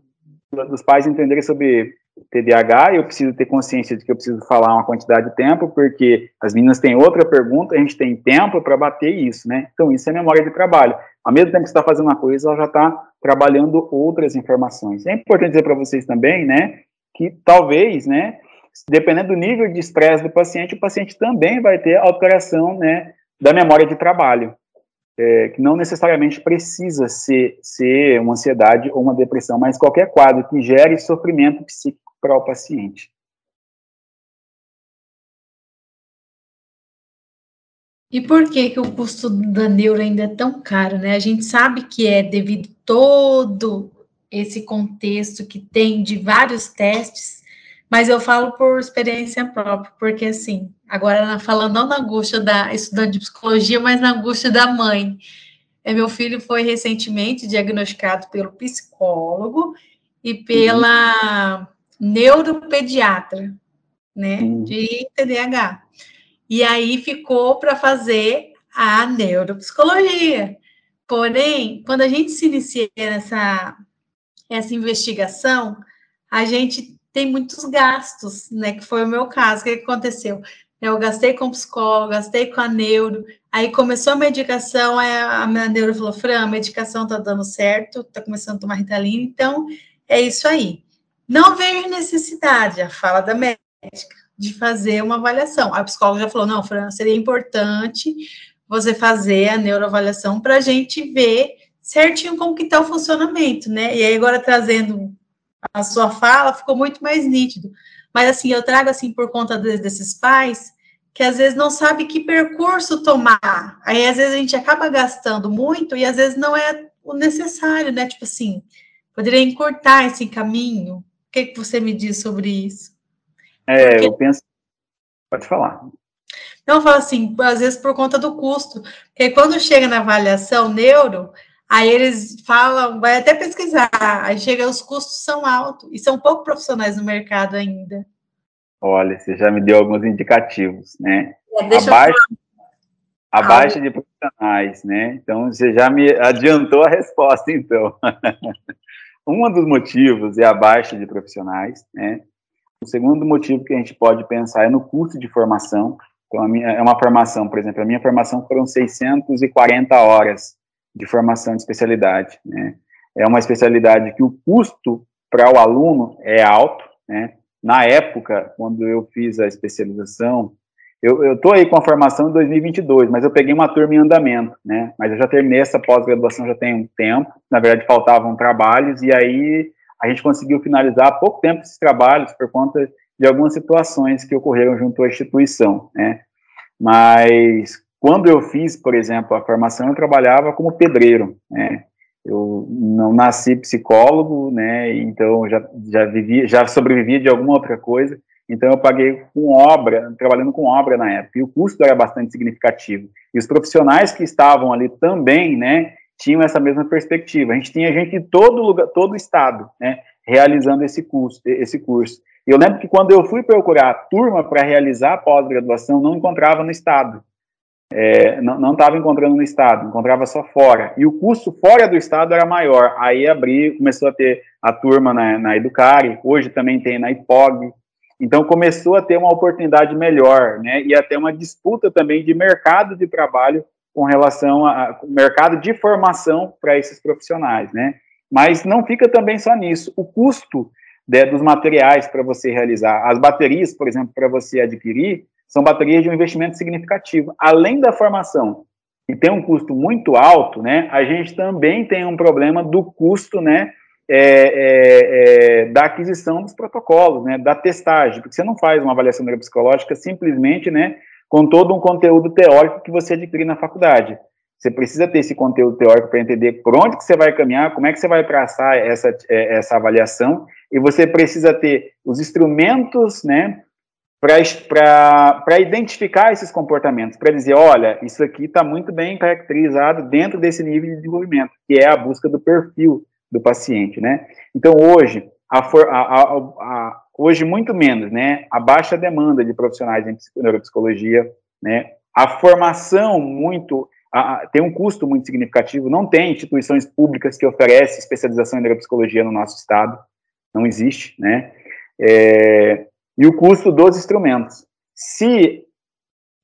dos pais entenderem sobre TDAH, eu preciso ter consciência de que eu preciso falar uma quantidade de tempo, porque as meninas têm outra pergunta, a gente tem tempo para bater isso, né? Então, isso é memória de trabalho. Ao mesmo tempo que você está fazendo uma coisa, ela já está trabalhando outras informações. É importante dizer para vocês também, né, que talvez, né, dependendo do nível de estresse do paciente, o paciente também vai ter alteração, né, da memória de trabalho é, que não necessariamente precisa ser, ser uma ansiedade ou uma depressão, mas qualquer quadro que gere sofrimento psíquico para o paciente. E por que, que o custo da neuro ainda é tão caro, né? A gente sabe que é devido todo esse contexto que tem de vários testes, mas eu falo por experiência própria, porque assim, agora falando não na angústia da estudante de psicologia, mas na angústia da mãe. É, meu filho foi recentemente diagnosticado pelo psicólogo e pela uhum. neuropediatra, né, uhum. de TDAH. E aí ficou para fazer a neuropsicologia. Porém, quando a gente se inicia nessa essa investigação, a gente tem muitos gastos, né? Que foi o meu caso. O que aconteceu? Eu gastei com psicólogo, gastei com a neuro, aí começou a medicação, a minha neuro falou, Fran, a medicação tá dando certo, tá começando a tomar Ritalina, então é isso aí. Não vejo necessidade, a fala da médica, de fazer uma avaliação. A psicóloga já falou, não, Fran, seria importante você fazer a neuroavaliação para a gente ver certinho como que está o funcionamento, né? E aí agora trazendo a sua fala, ficou muito mais nítido. Mas assim, eu trago assim por conta desses pais que às vezes não sabe que percurso tomar. Aí às vezes a gente acaba gastando muito e às vezes não é o necessário, né? Tipo assim, poderia encurtar esse caminho. O que, que você me diz sobre isso? É, Porque... eu penso. Pode falar. Não, fala assim, às vezes por conta do custo. Porque quando chega na avaliação neuro, Aí eles falam, vai até pesquisar, aí chega, os custos são altos, e são pouco profissionais no mercado ainda. Olha, você já me deu alguns indicativos, né? É, abaixo, abaixo de profissionais, né? Então, você já me adiantou a resposta, então. um dos motivos é a baixa de profissionais, né? O segundo motivo que a gente pode pensar é no custo de formação. Então, minha, é uma formação, por exemplo, a minha formação foram 640 horas de formação de especialidade. Né? É uma especialidade que o custo para o aluno é alto. Né? Na época, quando eu fiz a especialização, eu estou aí com a formação em 2022, mas eu peguei uma turma em andamento, né? Mas eu já terminei essa pós-graduação já tem um tempo. Na verdade, faltavam trabalhos e aí a gente conseguiu finalizar há pouco tempo esses trabalhos por conta de algumas situações que ocorreram junto à instituição, né? Mas quando eu fiz, por exemplo, a formação, eu trabalhava como pedreiro, né? Eu não nasci psicólogo, né? Então já já vivi, já sobrevivi de alguma outra coisa. Então eu paguei com obra, trabalhando com obra na época. E o custo era bastante significativo. E os profissionais que estavam ali também, né, tinham essa mesma perspectiva. A gente tinha gente de todo lugar, todo estado, né, realizando esse curso, esse curso. Eu lembro que quando eu fui procurar a turma para realizar a pós-graduação, não encontrava no estado é, não estava encontrando no estado, encontrava só fora. E o custo fora do estado era maior. Aí abri, começou a ter a turma na, na Educare, hoje também tem na IPOG. Então começou a ter uma oportunidade melhor, né? E até uma disputa também de mercado de trabalho com relação ao mercado de formação para esses profissionais, né? Mas não fica também só nisso. O custo de, dos materiais para você realizar, as baterias, por exemplo, para você adquirir, são baterias de um investimento significativo. Além da formação, que tem um custo muito alto, né, a gente também tem um problema do custo, né, é, é, é, da aquisição dos protocolos, né, da testagem, porque você não faz uma avaliação neuropsicológica simplesmente, né, com todo um conteúdo teórico que você adquire na faculdade. Você precisa ter esse conteúdo teórico para entender por onde que você vai caminhar, como é que você vai traçar essa, é, essa avaliação, e você precisa ter os instrumentos, né, para identificar esses comportamentos, para dizer, olha, isso aqui está muito bem caracterizado dentro desse nível de desenvolvimento, que é a busca do perfil do paciente, né? Então, hoje, a, a, a, hoje muito menos, né? A baixa demanda de profissionais em neuropsicologia, né? A formação muito tem um custo muito significativo. Não tem instituições públicas que oferecem especialização em neuropsicologia no nosso estado. Não existe, né? É, e o custo dos instrumentos. Se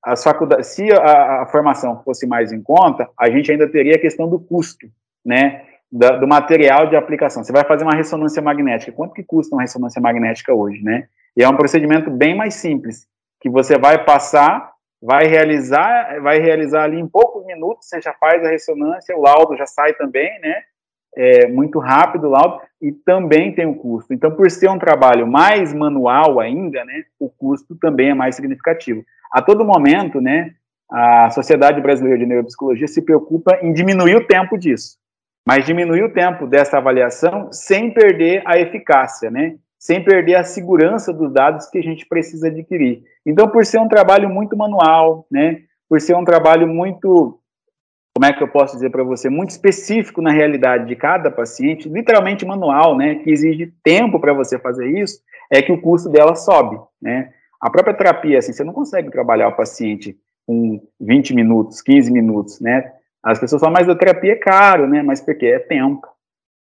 as faculdades, se a, a, formação fosse mais em conta, a gente ainda teria a questão do custo, né? Da, do material de aplicação. Você vai fazer uma ressonância magnética. Quanto que custa uma ressonância magnética hoje, né? E é um procedimento bem mais simples, que você vai passar vai realizar, vai realizar ali em poucos minutos, você já faz a ressonância, o laudo já sai também, né? É muito rápido o laudo e também tem um custo. Então, por ser um trabalho mais manual ainda, né, o custo também é mais significativo. A todo momento, né, a Sociedade Brasileira de Neuropsicologia se preocupa em diminuir o tempo disso, mas diminuir o tempo dessa avaliação sem perder a eficácia, né? sem perder a segurança dos dados que a gente precisa adquirir. Então, por ser um trabalho muito manual, né, por ser um trabalho muito, como é que eu posso dizer para você, muito específico na realidade de cada paciente, literalmente manual, né, que exige tempo para você fazer isso, é que o custo dela sobe, né. A própria terapia, assim, você não consegue trabalhar o paciente com 20 minutos, 15 minutos, né. As pessoas falam, mas a terapia é caro, né, mas porque é tempo.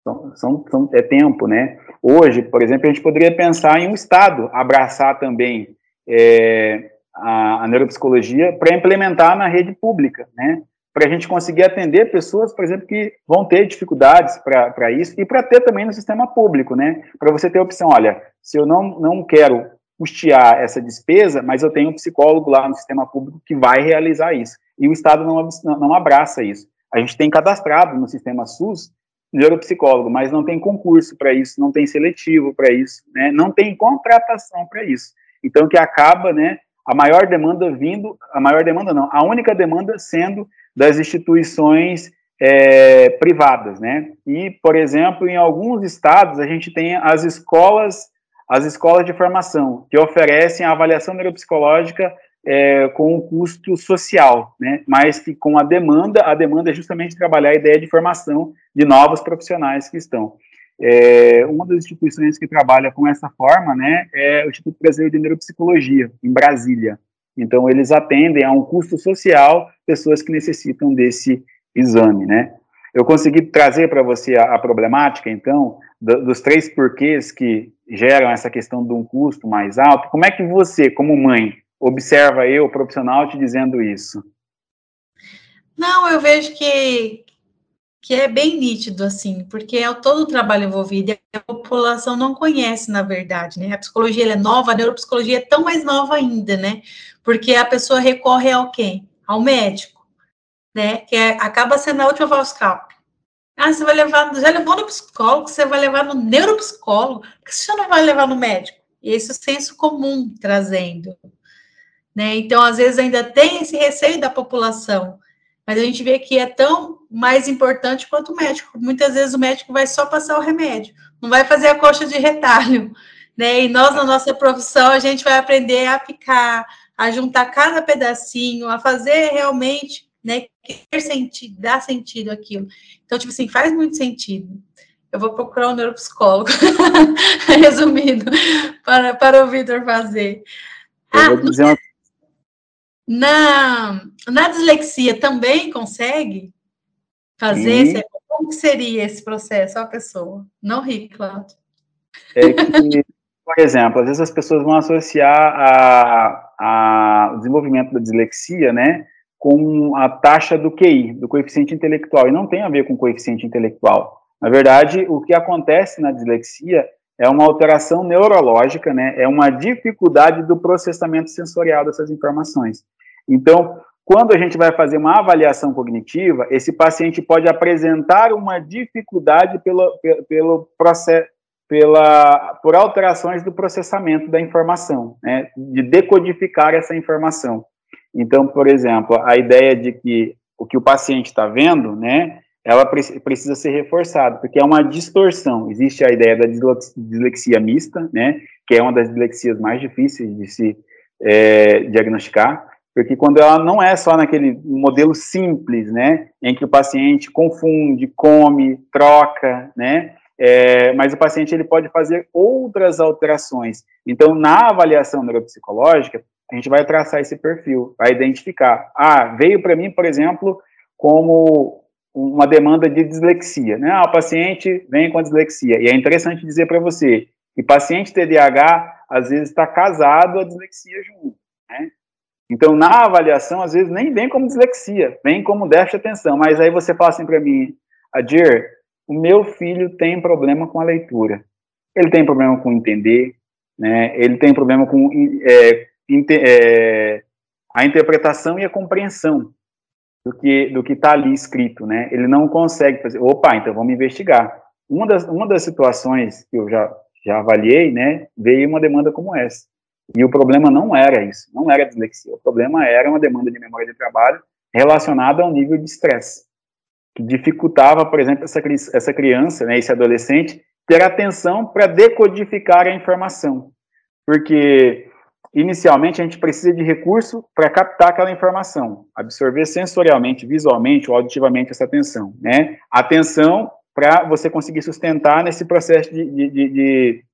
São, são, são, é tempo, né? Hoje, por exemplo, a gente poderia pensar em um Estado abraçar também é, a, a, neuropsicologia para implementar na rede pública, né? Para a gente conseguir atender pessoas, por exemplo, que vão ter dificuldades para isso e para ter também no sistema público, né? Para você ter a opção, olha, se eu não, não quero custear essa despesa, mas eu tenho um psicólogo lá no sistema público que vai realizar isso. E o Estado não, não abraça isso. A gente tem cadastrado no sistema SUS neuropsicólogo, mas não tem concurso para isso, não tem seletivo para isso, né? não tem contratação para isso. Então, que acaba, né, a maior demanda vindo, a maior demanda não, a única demanda sendo das instituições é, privadas, né? E, por exemplo, em alguns estados a gente tem as escolas, as escolas de formação que oferecem a avaliação neuropsicológica é, com um custo social, né? Mas que com a demanda, a demanda é justamente trabalhar a ideia de formação de novos profissionais que estão. É, uma das instituições que trabalha com essa forma, né, é o Instituto Brasileiro de Neuropsicologia, em Brasília. Então, eles atendem a um custo social pessoas que necessitam desse exame, né. Eu consegui trazer para você a, a, problemática, então, do, dos três porquês que geram essa questão de um custo mais alto. Como é que você, como mãe, observa eu, profissional, te dizendo isso? Não, eu vejo que, que é bem nítido, assim, porque é todo o trabalho envolvido e a população não conhece, na verdade, né? A psicologia é nova, a neuropsicologia é tão mais nova ainda, né? Porque a pessoa recorre ao quem? Ao médico, né? Que é, acaba sendo a última voz Ah, você vai levar, já levou no psicólogo, você vai levar no neuropsicólogo, por que você não vai levar no médico? E esse é o senso comum trazendo, né? Então, às vezes, ainda tem esse receio da população, mas a gente vê que é tão mais importante quanto o médico. Muitas vezes o médico vai só passar o remédio, não vai fazer a coxa de retalho, né? E nós, na nossa profissão, a gente vai aprender a ficar, a juntar cada pedacinho, a fazer realmente, né, ter sentido, dar sentido aquilo. Então, tipo assim, faz muito sentido. Eu vou procurar um neuropsicólogo, resumindo, para, para o Vitor fazer. Eu ah, vou dizer uma na, na dislexia também consegue fazer? Esse, como seria esse processo, a pessoa? Não ri, Cláudio. É que, por exemplo, às vezes as pessoas vão associar a, a, o desenvolvimento da dislexia, né, com a taxa do QI, do coeficiente intelectual, e não tem a ver com coeficiente intelectual. Na verdade, o que acontece na dislexia é uma alteração neurológica, né? É uma dificuldade do processamento sensorial dessas informações. Então, quando a gente vai fazer uma avaliação cognitiva, esse paciente pode apresentar uma dificuldade pelo, pelo processo, pela, por alterações do processamento da informação, né, de decodificar essa informação. Então, por exemplo, a ideia de que o que o paciente está vendo, né, ela precisa ser reforçada, porque é uma distorção. Existe a ideia da dislexia mista, né, que é uma das dislexias mais difíceis de se é, diagnosticar, porque quando ela não é só naquele modelo simples, né, em que o paciente confunde, come, troca, né, é, mas o paciente ele pode fazer outras alterações. Então, na avaliação neuropsicológica, a gente vai traçar esse perfil, vai identificar. Ah, veio para mim, por exemplo, como uma demanda de dislexia, né? Ah, o paciente vem com dislexia. E é interessante dizer para você que paciente TDAH, às vezes, está casado a dislexia junto, né? Então, na avaliação, às vezes, nem vem como dislexia, vem como déficit de atenção. Mas aí você fala assim para mim, Adir, o meu filho tem problema com a leitura. Ele tem problema com entender, né? Ele tem problema com é, é, a interpretação e a compreensão do que do que está ali escrito, né? Ele não consegue fazer. Opa, então vamos investigar. Uma das uma das situações que eu já já avaliei, né? Veio uma demanda como essa. E o problema não era isso, não era dislexia. O problema era uma demanda de memória de trabalho relacionada ao nível de estresse, que dificultava, por exemplo, essa, essa criança, né, esse adolescente, ter atenção para decodificar a informação. Porque, inicialmente, a gente precisa de recurso para captar aquela informação, absorver sensorialmente, visualmente ou auditivamente essa atenção. Né? Atenção para você conseguir sustentar nesse processo de, de, de,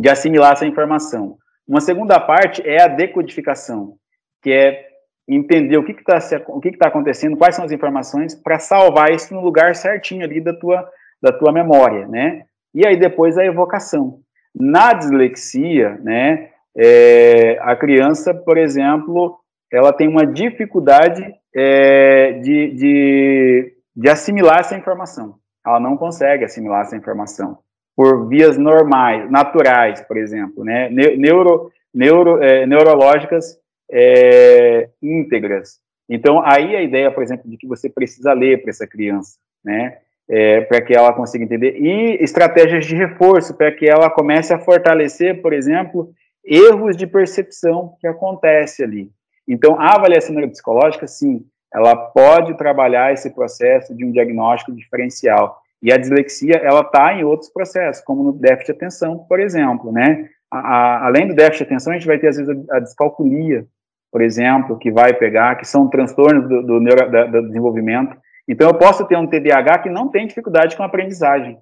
de assimilar essa informação. Uma segunda parte é a decodificação, que é entender o que está o que está acontecendo, quais são as informações, para salvar isso no lugar certinho ali da tua, da tua memória, né? E aí depois a evocação. Na dislexia, né, é, a criança, por exemplo, ela tem uma dificuldade é, de, de, de assimilar essa informação. Ela não consegue assimilar essa informação por vias normais, naturais, por exemplo, né? Neuro, neuro, é, neurológicas é, íntegras. Então, aí a ideia, por exemplo, de que você precisa ler para essa criança, né? É, para que ela consiga entender. E estratégias de reforço, para que ela comece a fortalecer, por exemplo, erros de percepção que acontece ali. Então, a avaliação neuropsicológica, sim, ela pode trabalhar esse processo de um diagnóstico diferencial. E a dislexia, ela está em outros processos, como no déficit de atenção, por exemplo, né? A, a, além do déficit de atenção, a gente vai ter, às vezes, a, a descalculia, por exemplo, que vai pegar, que são transtornos do, do, neuro, da, do desenvolvimento. Então, eu posso ter um TDAH que não tem dificuldade com a aprendizagem,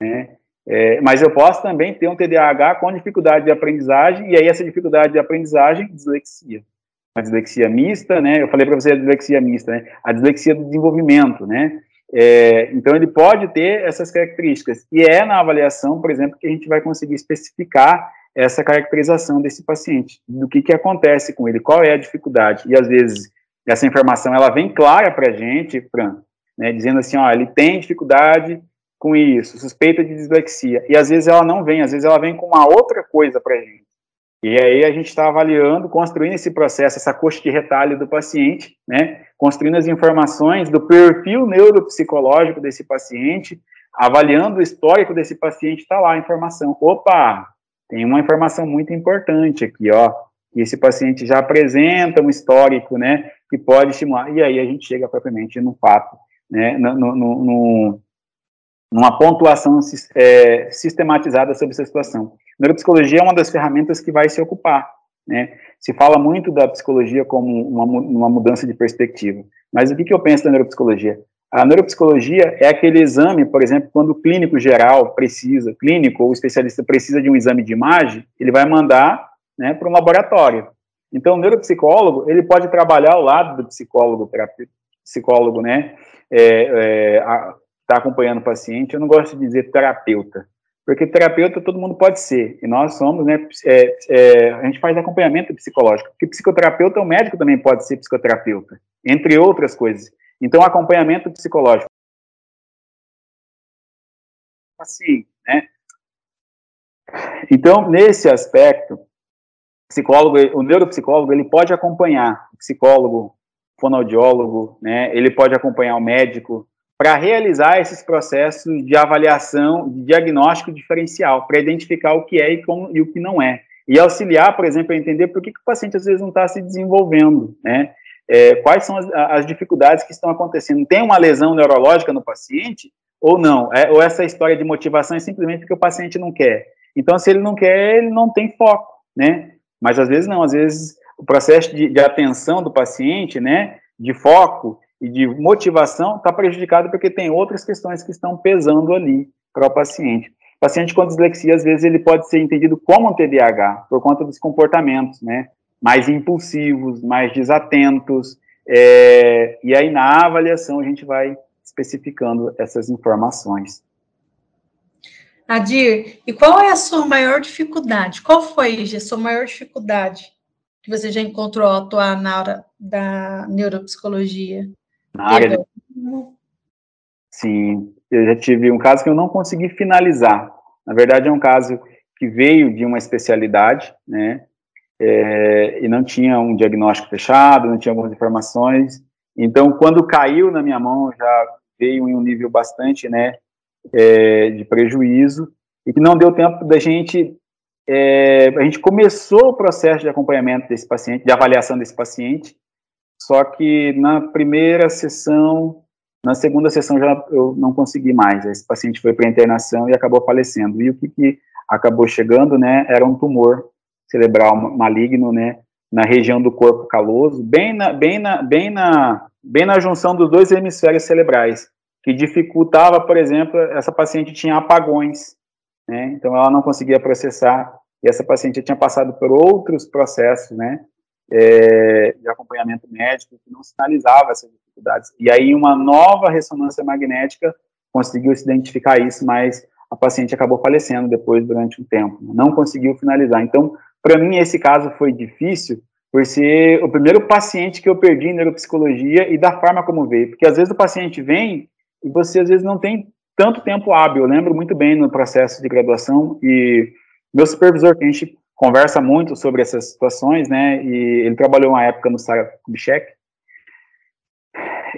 né? É, mas eu posso também ter um TDAH com dificuldade de aprendizagem, e aí essa dificuldade de aprendizagem, dislexia. A dislexia mista, né? Eu falei para você a dislexia mista, né? A dislexia do desenvolvimento, né? É, então, ele pode ter essas características. E é na avaliação, por exemplo, que a gente vai conseguir especificar essa caracterização desse paciente, do que, que acontece com ele, qual é a dificuldade. E, às vezes, essa informação ela vem clara para a gente, Fran, né, dizendo assim, ó, ele tem dificuldade com isso, suspeita de dislexia. E, às vezes, ela não vem, às vezes, ela vem com uma outra coisa para a gente. E aí a gente está avaliando, construindo esse processo, essa coxa de retalho do paciente, né? Construindo as informações do perfil neuropsicológico desse paciente, avaliando o histórico desse paciente, está lá a informação. Opa, tem uma informação muito importante aqui, ó. Que esse paciente já apresenta um histórico, né? Que pode estimular. E aí a gente chega propriamente no fato, né? No, no, no numa pontuação é, sistematizada sobre essa situação. Neuropsicologia é uma das ferramentas que vai se ocupar, né? Se fala muito da psicologia como uma, uma mudança de perspectiva, mas o que, que eu penso da neuropsicologia? A neuropsicologia é aquele exame, por exemplo, quando o clínico geral precisa, clínico ou especialista precisa de um exame de imagem, ele vai mandar né, para um laboratório. Então, o neuropsicólogo, ele pode trabalhar ao lado do psicólogo, psicólogo, né, é, é, está acompanhando o paciente, eu não gosto de dizer terapeuta, porque terapeuta todo mundo pode ser, e nós somos, né, é, é, a gente faz acompanhamento psicológico, porque psicoterapeuta, o médico também pode ser psicoterapeuta, entre outras coisas. Então, acompanhamento psicológico. Assim, né, Então, nesse aspecto, psicólogo, o neuropsicólogo, ele pode acompanhar o psicólogo, fonoaudiólogo, né? Ele pode acompanhar o médico para realizar esses processos de avaliação, de diagnóstico diferencial, para identificar o que é e, como, e o que não é. E auxiliar, por exemplo, a entender por que, que o paciente às vezes não está se desenvolvendo, né? É, quais são as, as, dificuldades que estão acontecendo? Tem uma lesão neurológica no paciente ou não? É, ou essa história de motivação é simplesmente porque o paciente não quer? Então, se ele não quer, ele não tem foco, né? Mas às vezes não, às vezes o processo de, de atenção do paciente, né, de foco e de motivação está prejudicado porque tem outras questões que estão pesando ali para o paciente. O paciente com dislexia, às vezes, ele pode ser entendido como um TDAH, por conta dos comportamentos, né, mais impulsivos, mais desatentos, é, e aí na avaliação a gente vai especificando essas informações. Adir, e qual é a sua maior dificuldade? Qual foi a sua maior dificuldade que você já encontrou ao atuar na área da neuropsicologia? Na área de... Sim, eu já tive um caso que eu não consegui finalizar. Na verdade, é um caso que veio de uma especialidade, né? É, e não tinha um diagnóstico fechado, não tinha algumas informações. Então, quando caiu na minha mão, já veio em um nível bastante, né, é, de prejuízo e que não deu tempo da gente. É, a gente começou o processo de acompanhamento desse paciente, de avaliação desse paciente, só que na primeira sessão, na segunda sessão já eu não consegui mais. Esse paciente foi para internação e acabou falecendo. E o que, que acabou chegando, né, era um tumor cerebral maligno, né, na região do corpo caloso, bem na, bem na, bem na, bem na junção dos dois hemisférios cerebrais que dificultava, por exemplo, essa paciente tinha apagões, né? Então ela não conseguia processar e essa paciente tinha passado por outros processos, né? É, de acompanhamento médico que não sinalizava essas dificuldades. E aí uma nova ressonância magnética conseguiu se identificar isso, mas a paciente acabou falecendo depois durante um tempo, não conseguiu finalizar. Então, para mim esse caso foi difícil por ser o primeiro paciente que eu perdi em neuropsicologia e da forma como veio, porque às vezes o paciente vem e você às vezes não tem tanto tempo hábil. Eu lembro muito bem no processo de graduação e meu supervisor, que a gente conversa muito sobre essas situações, né, e ele trabalhou uma época no Sara Kubitschek,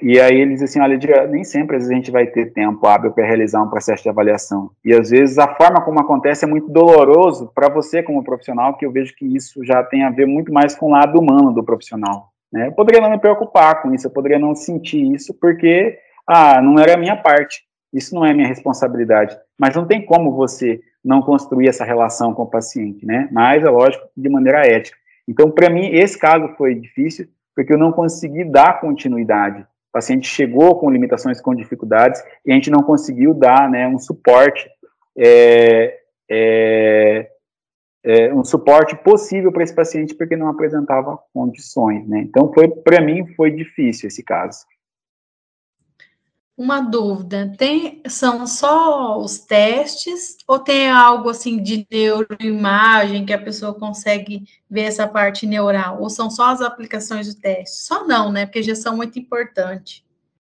e aí ele diz assim, olha, nem sempre a gente vai ter tempo hábil para realizar um processo de avaliação. E às vezes a forma como acontece é muito doloroso para você como profissional, que eu vejo que isso já tem a ver muito mais com o lado humano do profissional. Né? Eu poderia não me preocupar com isso, eu poderia não sentir isso, porque ah, não era a minha parte, isso não é minha responsabilidade. Mas não tem como você não construir essa relação com o paciente, né? Mas é lógico de maneira ética. Então, para mim, esse caso foi difícil, porque eu não consegui dar continuidade. O paciente chegou com limitações, com dificuldades, e a gente não conseguiu dar né, um suporte, é, é, é, um suporte possível para esse paciente, porque não apresentava condições. Né? Então, foi para mim, foi difícil esse caso. Uma dúvida, tem, são só os testes ou tem algo assim de neuroimagem que a pessoa consegue ver essa parte neural? Ou são só as aplicações do teste? Só não, né? Porque gestão é muito importante.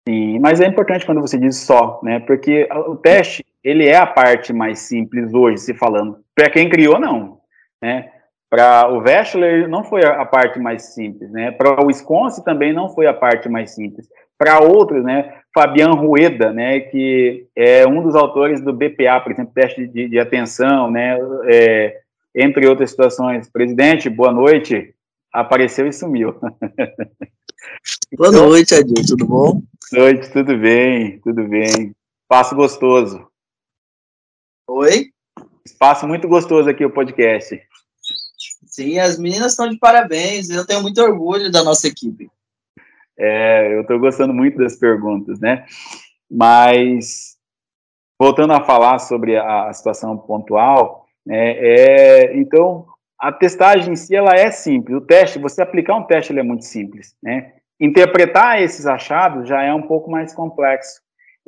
Sim, mas é importante quando você diz só, né? Porque o teste, ele é a parte mais simples hoje, se falando. Para quem criou, não, né? Para o Veschler não foi a parte mais simples, né? Para o Wisconsin também não foi a parte mais simples. Para outros, né? Fabian Rueda, né? Que é um dos autores do BPA, por exemplo, teste de, de atenção, né? É, entre outras situações. Presidente, boa noite. Apareceu e sumiu. Boa noite, Adil, tudo bom? Boa noite, tudo bem, tudo bem. Espaço gostoso. Oi? Espaço muito gostoso aqui o podcast. Sim, as meninas estão de parabéns. Eu tenho muito orgulho da nossa equipe. É, eu estou gostando muito das perguntas, né? Mas voltando a falar sobre a, a situação pontual, né, é, então a testagem em si ela é simples. O teste, você aplicar um teste, ele é muito simples, né? Interpretar esses achados já é um pouco mais complexo.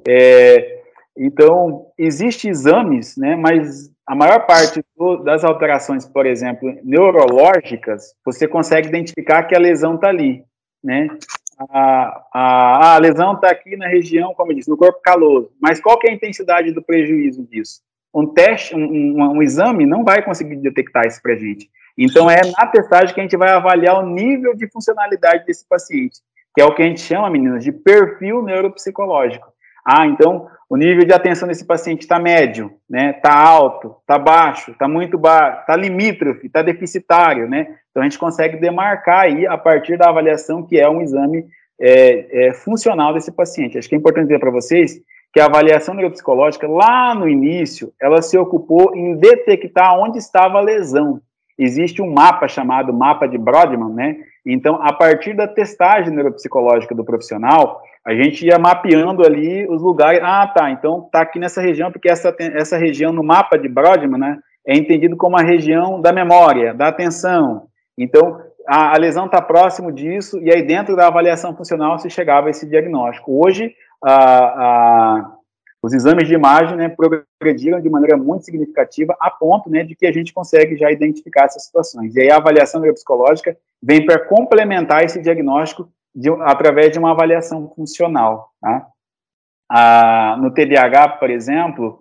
É, então existem exames, né? Mas a maior parte do, das alterações, por exemplo, neurológicas, você consegue identificar que a lesão está ali, né? A, a, a lesão está aqui na região, como eu disse, no corpo caloso. Mas qual que é a intensidade do prejuízo disso? um teste, um, um, um exame não vai conseguir detectar isso para a gente. Então, é na testagem que a gente vai avaliar o nível de funcionalidade desse paciente, que é o que a gente chama, meninas, de perfil neuropsicológico. Ah, então, o nível de atenção desse paciente está médio, né? Está alto, está baixo, está muito baixo, está limítrofe, está deficitário, né? Então, a gente consegue demarcar aí, a partir da avaliação, que é um exame é, é, funcional desse paciente. Acho que é importante dizer para vocês que a avaliação neuropsicológica, lá no início, ela se ocupou em detectar onde estava a lesão existe um mapa chamado mapa de Brodmann, né? Então, a partir da testagem neuropsicológica do profissional, a gente ia mapeando ali os lugares. Ah, tá, então tá aqui nessa região, porque essa, essa região no mapa de Brodmann, né, é entendido como a região da memória, da atenção. Então, a, a lesão está próximo disso, e aí dentro da avaliação funcional se chegava a esse diagnóstico. Hoje, a, a os exames de imagem né, progrediram de maneira muito significativa, a ponto né, de que a gente consegue já identificar essas situações. E aí a avaliação neuropsicológica vem para complementar esse diagnóstico de, através de uma avaliação funcional. Tá? Ah, no TDAH, por exemplo,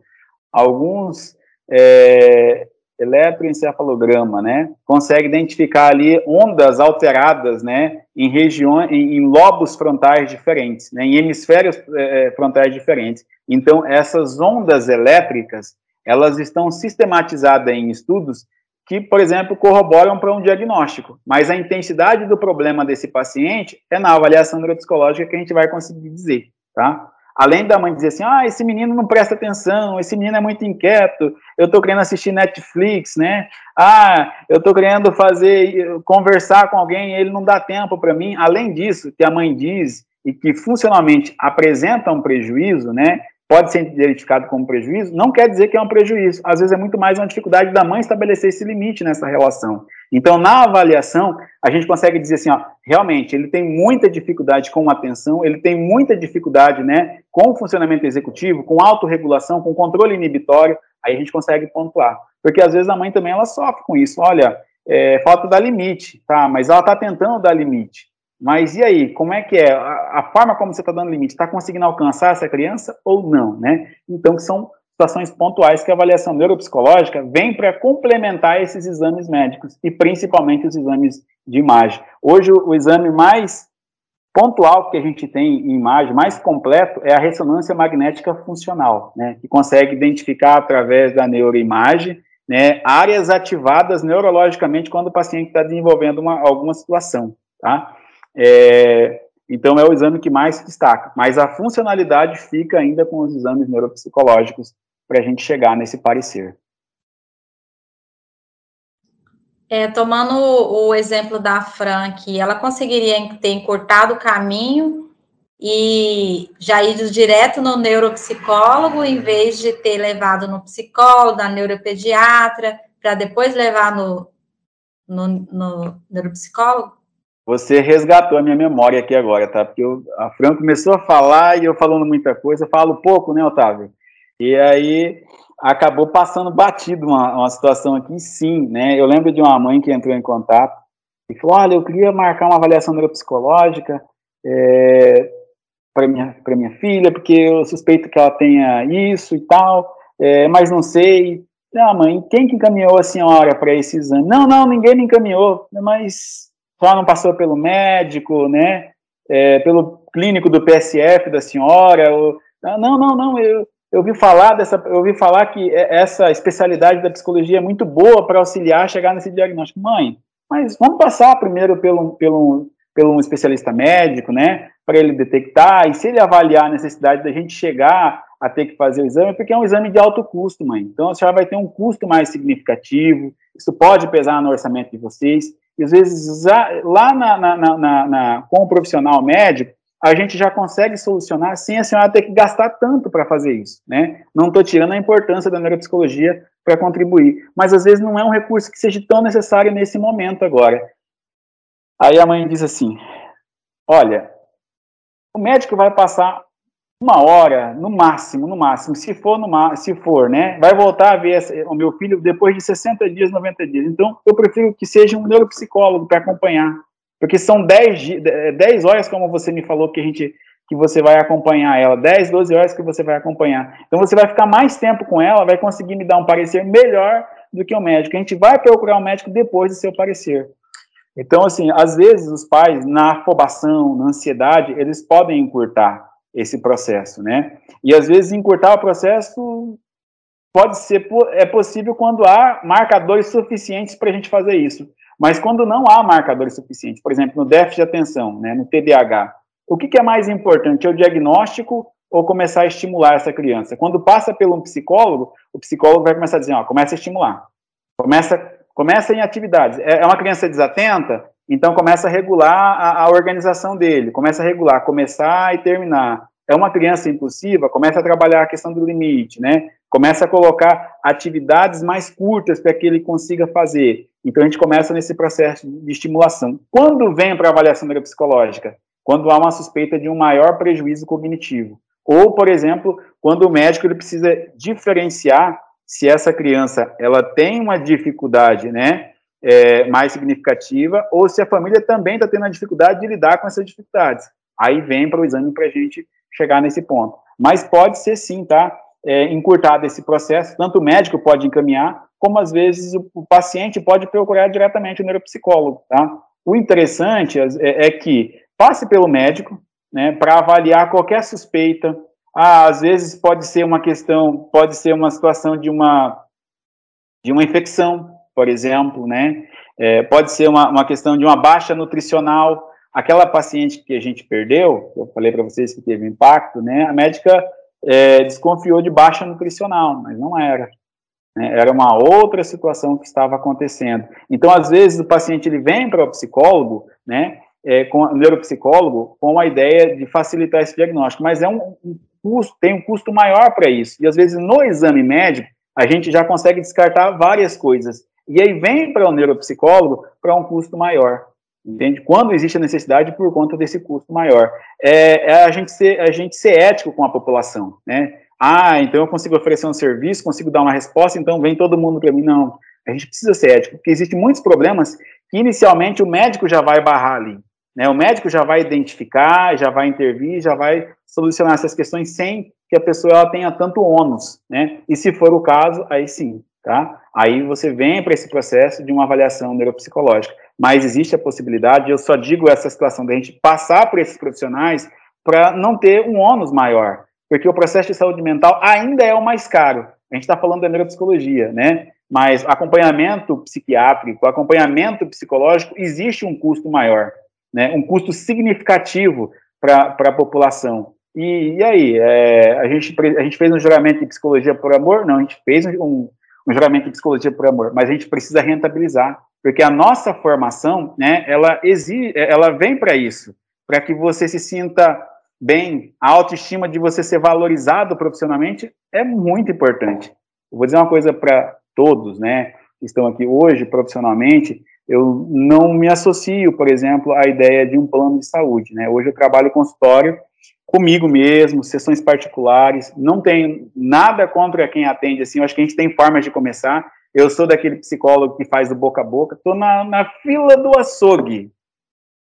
alguns é, eletroencefalograma, né? Consegue identificar ali ondas alteradas, né? Em regiões, em, em lobos frontais diferentes, né? Em hemisférios é, é, frontais diferentes. Então, essas ondas elétricas, elas estão sistematizadas em estudos que, por exemplo, corroboram para um diagnóstico. Mas a intensidade do problema desse paciente é na avaliação neuropsicológica que a gente vai conseguir dizer, tá? Além da mãe dizer assim, ah, esse menino não presta atenção, esse menino é muito inquieto, eu estou querendo assistir Netflix, né? Ah, eu estou querendo fazer, conversar com alguém, ele não dá tempo para mim. Além disso, que a mãe diz e que funcionalmente apresenta um prejuízo, né? Pode ser identificado como prejuízo, não quer dizer que é um prejuízo. Às vezes é muito mais uma dificuldade da mãe estabelecer esse limite nessa relação. Então, na avaliação, a gente consegue dizer assim, ó, realmente, ele tem muita dificuldade com atenção, ele tem muita dificuldade, né, com o funcionamento executivo, com autorregulação, com controle inibitório, aí a gente consegue pontuar. Porque às vezes a mãe também, ela sofre com isso. Olha, é, falta dar limite, tá, mas ela está tentando dar limite. Mas e aí, como é que é? A, a forma como você está dando limite, está conseguindo alcançar essa criança ou não, né? Então, são situações pontuais que a avaliação neuropsicológica vem para complementar esses exames médicos, e principalmente os exames de imagem. Hoje, o, o exame mais pontual que a gente tem em imagem, mais completo, é a ressonância magnética funcional, né? Que consegue identificar através da neuroimagem, né, áreas ativadas neurologicamente quando o paciente está desenvolvendo uma, alguma situação, tá? É, então, é o exame que mais se destaca. Mas a funcionalidade fica ainda com os exames neuropsicológicos para a gente chegar nesse parecer. É, tomando o exemplo da Fran, que ela conseguiria ter encurtado o caminho e já ido direto no neuropsicólogo, em vez de ter levado no psicólogo, na neuropediatra, para depois levar no, no, no neuropsicólogo? Você resgatou a minha memória aqui agora, tá? Porque eu, a Fran começou a falar e eu falando muita coisa, eu falo pouco, né, Otávio? E aí acabou passando batido uma, uma situação aqui, sim, né? Eu lembro de uma mãe que entrou em contato e falou: Olha, eu queria marcar uma avaliação neuropsicológica é, para minha, minha filha, porque eu suspeito que ela tenha isso e tal, é, mas não sei. Não, mãe, quem que encaminhou a senhora para esse exame? Não, não, ninguém me encaminhou, mas só não passou pelo médico, né? É, pelo clínico do PSF da senhora. Ou, não, não, não, eu, eu ouvi falar dessa, eu ouvi falar que essa especialidade da psicologia é muito boa para auxiliar a chegar nesse diagnóstico. Mãe, mas vamos passar primeiro pelo, pelo, pelo um especialista médico, né? Para ele detectar, e se ele avaliar a necessidade da gente chegar a ter que fazer o exame, porque é um exame de alto custo, mãe. Então a senhora vai ter um custo mais significativo, isso pode pesar no orçamento de vocês às vezes lá na, na, na, na, com o profissional médico, a gente já consegue solucionar sem a senhora ter que gastar tanto para fazer isso, né? Não estou tirando a importância da neuropsicologia para contribuir, mas às vezes não é um recurso que seja tão necessário nesse momento agora. Aí a mãe diz assim: Olha, o médico vai passar uma hora, no máximo, no máximo, se for, no, se for, né, vai voltar a ver o meu filho depois de 60 dias, 90 dias. Então, eu prefiro que seja um neuropsicólogo para acompanhar, porque são 10, 10 horas, como você me falou, que a gente, que você vai acompanhar ela, 10, 12 horas que você vai acompanhar. Então você vai ficar mais tempo com ela, vai conseguir me dar um parecer melhor do que o médico. A gente vai procurar o médico depois do seu parecer. Então, assim, às vezes os pais, na afobação, na ansiedade, eles podem encurtar esse processo, né? E às vezes encurtar o processo pode ser é possível quando há marcadores suficientes para a gente fazer isso. Mas quando não há marcadores suficientes, por exemplo, no déficit de atenção, né, no TDAH, o que, que é mais importante, é o diagnóstico ou começar a estimular essa criança? Quando passa pelo um psicólogo, o psicólogo vai começar a dizer, ó, começa a estimular, começa, começa em atividades. É, é uma criança desatenta, então começa a regular a, a organização dele, começa a regular, começar e terminar. É uma criança impulsiva, começa a trabalhar a questão do limite, né? Começa a colocar atividades mais curtas para que ele consiga fazer. Então a gente começa nesse processo de estimulação. Quando vem para a avaliação neuropsicológica? Quando há uma suspeita de um maior prejuízo cognitivo. Ou, por exemplo, quando o médico ele precisa diferenciar se essa criança ela tem uma dificuldade, né, é, mais significativa, ou se a família também está tendo a dificuldade de lidar com essas dificuldades. Aí vem para o exame para a gente chegar nesse ponto. Mas pode ser sim, tá? É, encurtado esse processo, tanto o médico pode encaminhar, como às vezes o, o paciente pode procurar diretamente o neuropsicólogo, tá? O interessante é, é que passe pelo médico, né, para avaliar qualquer suspeita. Ah, às vezes pode ser uma questão, pode ser uma situação de uma de uma infecção, por exemplo, né? É, pode ser uma, uma questão de uma baixa nutricional. Aquela paciente que a gente perdeu, eu falei para vocês que teve impacto, né? A médica é, desconfiou de baixa nutricional, mas não era. Né? Era uma outra situação que estava acontecendo. Então, às vezes, o paciente ele vem para o psicólogo, né? É, com o neuropsicólogo com a ideia de facilitar esse diagnóstico, mas é um, um custo, tem um custo maior para isso. E às vezes no exame médico a gente já consegue descartar várias coisas. E aí vem para o neuropsicólogo para um custo maior. Entende? Quando existe a necessidade por conta desse custo maior. É, é, a, gente ser, a gente ser ético com a população, né? Ah, então eu consigo oferecer um serviço, consigo dar uma resposta, então vem todo mundo para mim. Não, a gente precisa ser ético, porque existem muitos problemas que inicialmente o médico já vai barrar ali. Né? O médico já vai identificar, já vai intervir, já vai solucionar essas questões sem que a pessoa ela tenha tanto ônus, né? E se for o caso, aí sim, tá? Aí você vem para esse processo de uma avaliação neuropsicológica. Mas existe a possibilidade, eu só digo essa situação da gente passar por esses profissionais para não ter um ônus maior, porque o processo de saúde mental ainda é o mais caro. A gente está falando da neuropsicologia, né? Mas acompanhamento psiquiátrico, acompanhamento psicológico, existe um custo maior, né? Um custo significativo para a população. E, e aí, é, a, gente, a gente fez um juramento de psicologia por amor? Não, a gente fez um, um juramento de psicologia por amor, mas a gente precisa rentabilizar, porque a nossa formação, né, ela exige, ela vem para isso, para que você se sinta bem, a autoestima de você ser valorizado profissionalmente é muito importante. Eu vou dizer uma coisa para todos, né, que estão aqui hoje profissionalmente, eu não me associo, por exemplo, à ideia de um plano de saúde, né? Hoje eu trabalho consultório comigo mesmo, sessões particulares, não tenho nada contra quem atende, assim, eu acho que a gente tem formas de começar, eu sou daquele psicólogo que faz o boca a boca, estou na, na fila do açougue,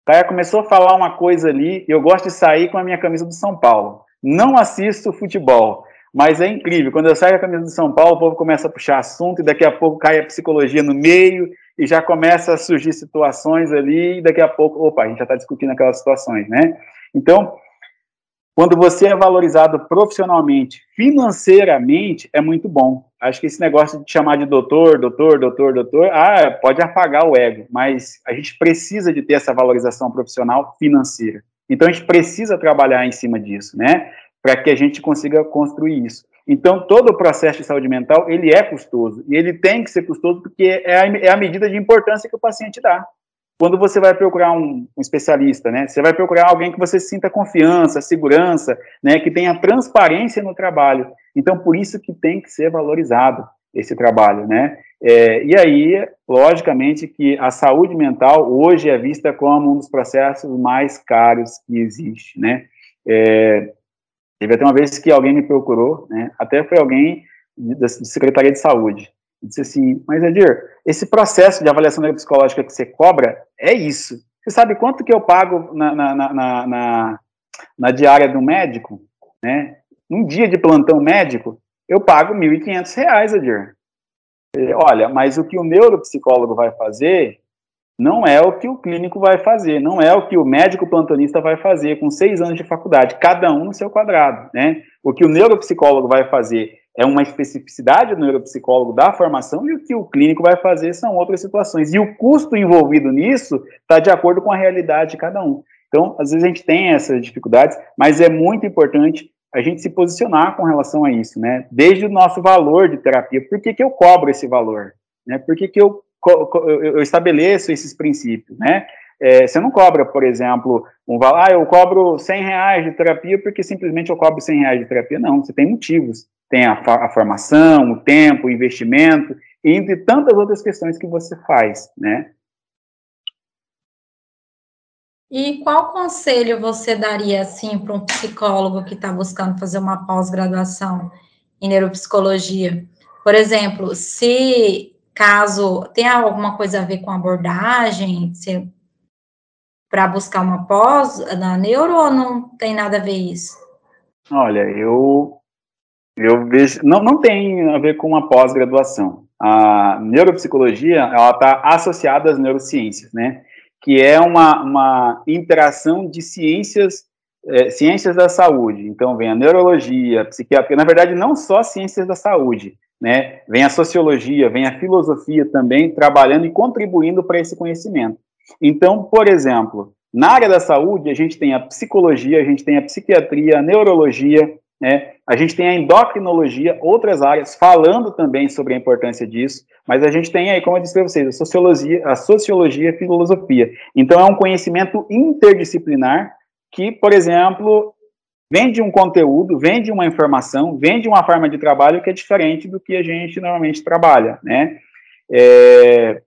o cara começou a falar uma coisa ali, eu gosto de sair com a minha camisa do São Paulo, não assisto futebol, mas é incrível, quando eu saio com a camisa do São Paulo, o povo começa a puxar assunto, e daqui a pouco cai a psicologia no meio, e já começa a surgir situações ali, e daqui a pouco, opa, a gente já está discutindo aquelas situações, né? Então, quando você é valorizado profissionalmente, financeiramente, é muito bom. Acho que esse negócio de chamar de doutor, doutor, doutor, doutor, ah, pode apagar o ego, mas a gente precisa de ter essa valorização profissional financeira. Então a gente precisa trabalhar em cima disso, né? Para que a gente consiga construir isso. Então todo o processo de saúde mental ele é custoso e ele tem que ser custoso porque é a, é a medida de importância que o paciente dá quando você vai procurar um, um, especialista, né, você vai procurar alguém que você sinta confiança, segurança, né, que tenha transparência no trabalho. Então, por isso que tem que ser valorizado esse trabalho, né. É, e aí, logicamente, que a saúde mental hoje é vista como um dos processos mais caros que existe, né. É, teve até uma vez que alguém me procurou, né, até foi alguém da Secretaria de Saúde, disse assim, mas Edir, esse processo de avaliação neuropsicológica que você cobra é isso. Você sabe quanto que eu pago na, na, na, na na diária do médico, né? Num dia de plantão médico, eu pago R$ 1.500, Adir. Olha, mas o que o neuropsicólogo vai fazer não é o que o clínico vai fazer, não é o que o médico plantonista vai fazer com seis anos de faculdade, cada um no seu quadrado, né? O que o neuropsicólogo vai fazer é uma especificidade do neuropsicólogo da formação e o que o clínico vai fazer são outras situações. E o custo envolvido nisso está de acordo com a realidade de cada um. Então, às vezes a gente tem essas dificuldades, mas é muito importante a gente se posicionar com relação a isso, né? Desde o nosso valor de terapia, por que, que eu cobro esse valor? Né? Por que, que eu eu estabeleço esses princípios, né? É, você não cobra, por exemplo, um valor, ah, eu cobro 100 reais de terapia porque simplesmente eu cobro 100 reais de terapia. Não, você tem motivos. Tem a, a formação, o tempo, o investimento, entre tantas outras questões que você faz, né? E qual conselho você daria, assim, para um psicólogo que está buscando fazer uma pós-graduação em neuropsicologia? Por exemplo, se caso tenha alguma coisa a ver com abordagem, para buscar uma pós na neuro ou não tem nada a ver isso? Olha, eu eu vejo não não tem a ver com uma pós-graduação. A neuropsicologia ela está associada às neurociências, né? Que é uma, uma interação de ciências é, ciências da saúde. Então vem a neurologia, a psiquiatria, na verdade não só ciências da saúde, né? Vem a sociologia, vem a filosofia também trabalhando e contribuindo para esse conhecimento. Então, por exemplo, na área da saúde, a gente tem a psicologia, a gente tem a psiquiatria, a neurologia, né? A gente tem a endocrinologia, outras áreas falando também sobre a importância disso, mas a gente tem aí, como eu disse para vocês, a sociologia, a sociologia e a filosofia. Então é um conhecimento interdisciplinar que, por exemplo, vende um conteúdo, vende uma informação, vende uma forma de trabalho que é diferente do que a gente normalmente trabalha, né? É,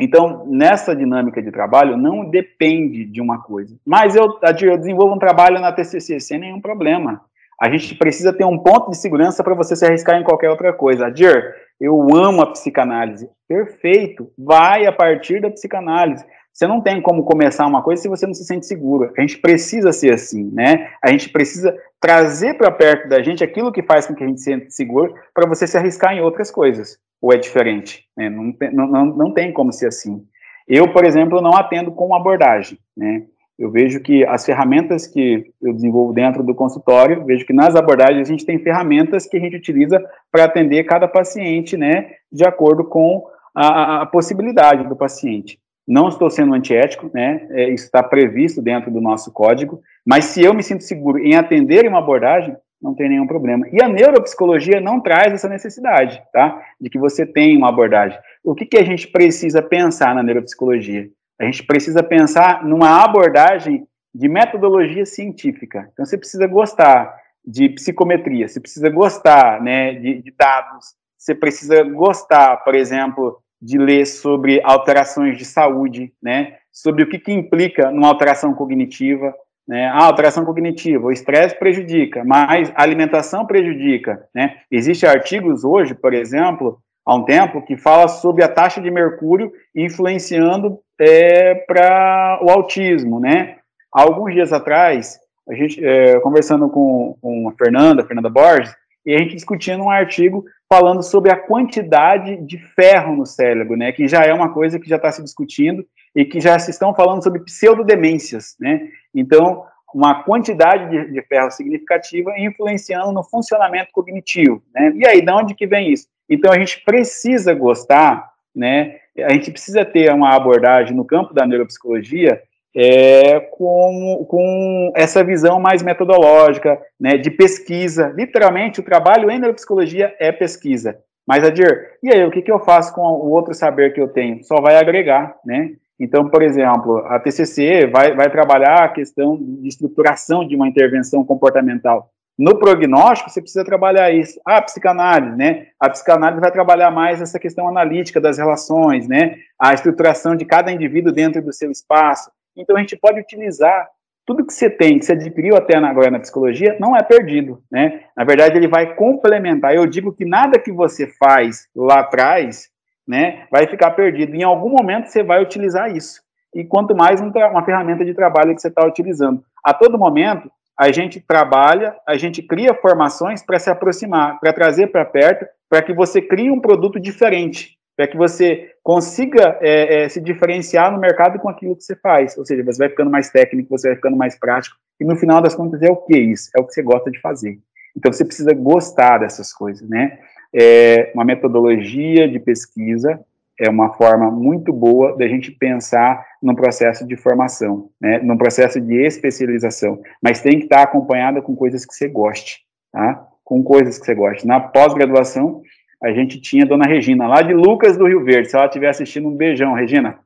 então, nessa dinâmica de trabalho, não depende de uma coisa. Mas eu, eu desenvolvo um trabalho na TCC sem nenhum problema. A gente precisa ter um ponto de segurança para você se arriscar em qualquer outra coisa. Adir, eu amo a psicanálise. Perfeito. Vai a partir da psicanálise. Você não tem como começar uma coisa se você não se sente seguro. A gente precisa ser assim, né? A gente precisa trazer para perto da gente aquilo que faz com que a gente se sente seguro para você se arriscar em outras coisas. Ou é diferente? Né? Não, tem, não, não, não tem como ser assim. Eu, por exemplo, não atendo com abordagem, né? Eu vejo que as ferramentas que eu desenvolvo dentro do consultório, vejo que nas abordagens a gente tem ferramentas que a gente utiliza para atender cada paciente, né, de acordo com a, a possibilidade do paciente. Não estou sendo antiético, né? É, isso está previsto dentro do nosso código, mas se eu me sinto seguro em atender uma abordagem, não tem nenhum problema. E a neuropsicologia não traz essa necessidade, tá? De que você tenha uma abordagem. O que, que a gente precisa pensar na neuropsicologia? A gente precisa pensar numa abordagem de metodologia científica. Então, você precisa gostar de psicometria, você precisa gostar né, de, de dados, você precisa gostar, por exemplo, de ler sobre alterações de saúde, né? Sobre o que, que implica numa alteração cognitiva, né? A alteração cognitiva, o estresse prejudica, mas a alimentação prejudica, né? Existem artigos hoje, por exemplo, há um tempo, que fala sobre a taxa de mercúrio influenciando é, para o autismo, né? Há alguns dias atrás, a gente, é, conversando com, com a Fernanda, Fernanda Borges, e a gente discutindo um artigo falando sobre a quantidade de ferro no cérebro, né, que já é uma coisa que já está se discutindo e que já se estão falando sobre pseudodemências, né, então uma quantidade de, de ferro significativa influenciando no funcionamento cognitivo, né, e aí, de onde que vem isso? Então, a gente precisa gostar, né, a gente precisa ter uma abordagem no campo da neuropsicologia é, com, com essa visão mais metodológica, né, de pesquisa. Literalmente, o trabalho em neuropsicologia é pesquisa. Mas, Adir, e aí, o que, que eu faço com o outro saber que eu tenho? Só vai agregar, né? Então, por exemplo, a TCC vai, vai trabalhar a questão de estruturação de uma intervenção comportamental. No prognóstico, você precisa trabalhar isso. A psicanálise, né? A psicanálise vai trabalhar mais essa questão analítica das relações, né? A estruturação de cada indivíduo dentro do seu espaço. Então a gente pode utilizar tudo que você tem, que você adquiriu até agora na psicologia, não é perdido, né? Na verdade, ele vai complementar. Eu digo que nada que você faz lá atrás, né, vai ficar perdido. Em algum momento você vai utilizar isso. e quanto mais um uma ferramenta de trabalho que você está utilizando. A todo momento, a gente trabalha, a gente cria formações para se aproximar, para trazer para perto, para que você crie um produto diferente, para que você consiga é, é, se diferenciar no mercado com aquilo que você faz. Ou seja, você vai ficando mais técnico, você vai ficando mais prático, e no final das contas é o que isso? É o que você gosta de fazer. Então você precisa gostar dessas coisas, né? É uma metodologia de pesquisa é uma forma muito boa da gente pensar no processo de formação, né, num processo de especialização, mas tem que estar acompanhada com coisas que você goste, tá? Com coisas que você goste. Na pós-graduação, a gente tinha a dona Regina, lá de Lucas do Rio Verde, se ela estiver assistindo, um beijão, Regina.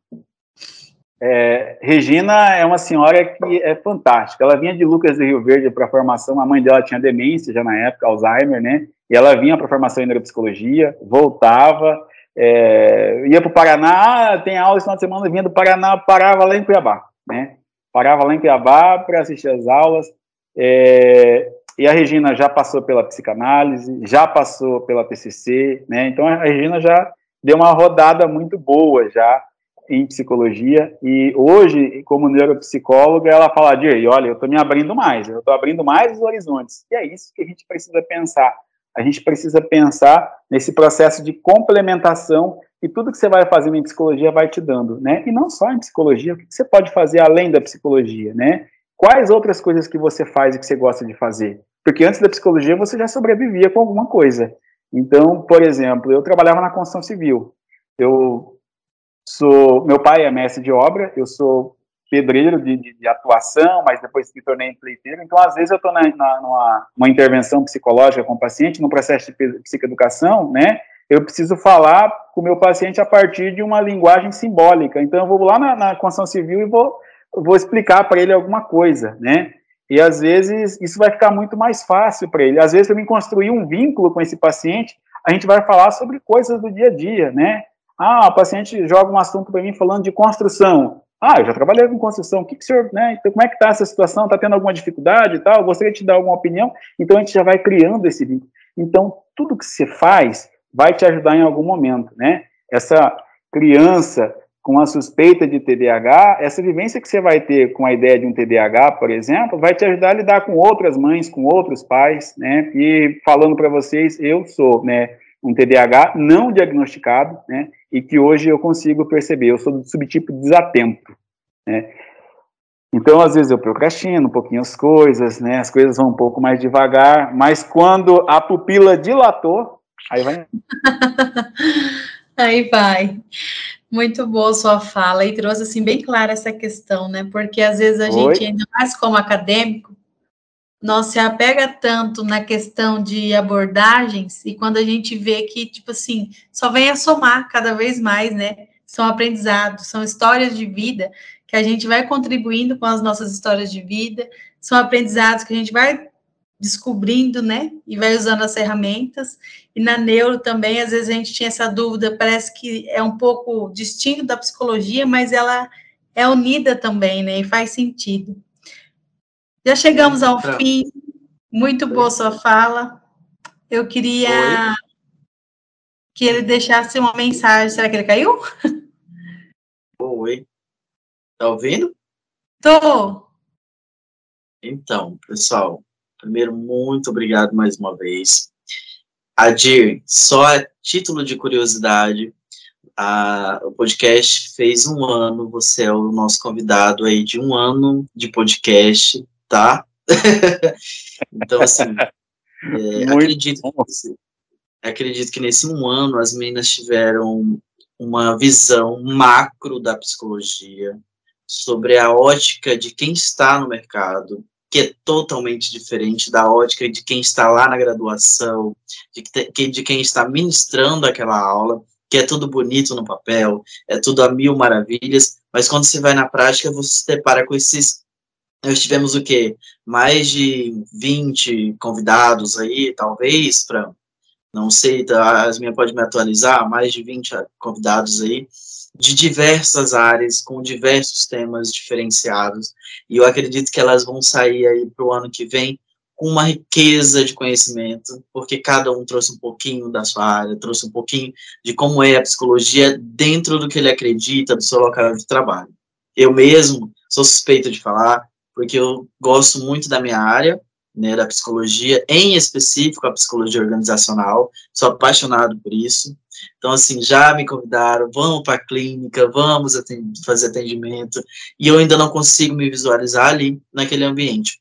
É, Regina é uma senhora que é fantástica, ela vinha de Lucas do Rio Verde para a formação, a mãe dela tinha demência já na época, Alzheimer, né, e ela vinha para a formação em neuropsicologia, voltava, é, ia para o Paraná, tem aula esse final de semana, vinha do Paraná, parava lá em Cuiabá, né? Parava lá em Cuiabá para assistir as aulas. É, e a Regina já passou pela psicanálise, já passou pela TCC, né? Então a Regina já deu uma rodada muito boa já em psicologia e hoje, como neuropsicóloga, ela fala de, olha, eu estou me abrindo mais, eu estou abrindo mais os horizontes. E é isso que a gente precisa pensar a gente precisa pensar nesse processo de complementação e tudo que você vai fazendo em psicologia vai te dando, né? E não só em psicologia, o que você pode fazer além da psicologia, né? Quais outras coisas que você faz e que você gosta de fazer? Porque antes da psicologia você já sobrevivia com alguma coisa. Então, por exemplo, eu trabalhava na construção civil. Eu sou, meu pai é mestre de obra, eu sou pedreiro de, de, de, atuação, mas depois me tornei pleiteiro. Então, às vezes, eu estou na, na, numa uma intervenção psicológica com o paciente, no processo de psicoeducação, né? Eu preciso falar com o meu paciente a partir de uma linguagem simbólica. Então, eu vou lá na, na construção civil e vou, vou explicar para ele alguma coisa, né? E às vezes isso vai ficar muito mais fácil para ele. Às vezes, mim construir um vínculo com esse paciente, a gente vai falar sobre coisas do dia a dia, né? Ah, o paciente joga um assunto para mim falando de construção. Ah, eu já trabalhei com construção, o que, que o senhor, né? Então, como é que está essa situação? Está tendo alguma dificuldade e tal? Eu gostaria de te dar alguma opinião. Então, a gente já vai criando esse vínculo. Então, tudo que você faz vai te ajudar em algum momento, né? Essa criança com a suspeita de TDAH, essa vivência que você vai ter com a ideia de um TDAH, por exemplo, vai te ajudar a lidar com outras mães, com outros pais, né? E falando para vocês, eu sou, né? um TDAH não diagnosticado, né, e que hoje eu consigo perceber, eu sou do subtipo desatento, né, então, às vezes eu procrastino um pouquinho as coisas, né, as coisas vão um pouco mais devagar, mas quando a pupila dilatou, aí vai... aí vai. Muito boa sua fala, e trouxe, assim, bem clara essa questão, né, porque às vezes a Oi? gente, ainda mais como acadêmico, não se apega tanto na questão de abordagens e quando a gente vê que, tipo assim, só vem a somar cada vez mais, né? São aprendizados, são histórias de vida que a gente vai contribuindo com as nossas histórias de vida, são aprendizados que a gente vai descobrindo, né? E vai usando as ferramentas. E na neuro também, às vezes a gente tinha essa dúvida, parece que é um pouco distinto da psicologia, mas ela é unida também, né? E faz sentido. Já chegamos ao fim. Muito boa sua fala. Eu queria que ele deixasse uma mensagem. Será que ele caiu? Oi. Tá ouvindo? Tô. Então, pessoal, primeiro, muito obrigado mais uma vez. Adir, só a título de curiosidade, a, o podcast fez um ano, você é o nosso convidado aí de um ano de podcast tá? então, assim, é, acredito, acredito que nesse um ano as meninas tiveram uma visão macro da psicologia sobre a ótica de quem está no mercado, que é totalmente diferente da ótica de quem está lá na graduação, de, de quem está ministrando aquela aula, que é tudo bonito no papel, é tudo a mil maravilhas, mas quando você vai na prática, você se depara com esses nós tivemos o quê? Mais de 20 convidados aí, talvez, para, não sei, tá, as minhas pode me atualizar, mais de 20 convidados aí, de diversas áreas, com diversos temas diferenciados, e eu acredito que elas vão sair aí para o ano que vem com uma riqueza de conhecimento, porque cada um trouxe um pouquinho da sua área, trouxe um pouquinho de como é a psicologia dentro do que ele acredita, do seu local de trabalho. Eu mesmo sou suspeito de falar, porque eu gosto muito da minha área, né, da psicologia, em específico a psicologia organizacional, sou apaixonado por isso. Então, assim, já me convidaram, vamos para a clínica, vamos atend fazer atendimento, e eu ainda não consigo me visualizar ali, naquele ambiente.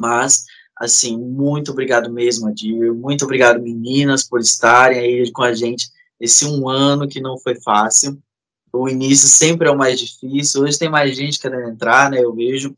Mas, assim, muito obrigado mesmo, Adir, muito obrigado, meninas, por estarem aí com a gente esse um ano que não foi fácil. O início sempre é o mais difícil, hoje tem mais gente querendo entrar, né, eu vejo,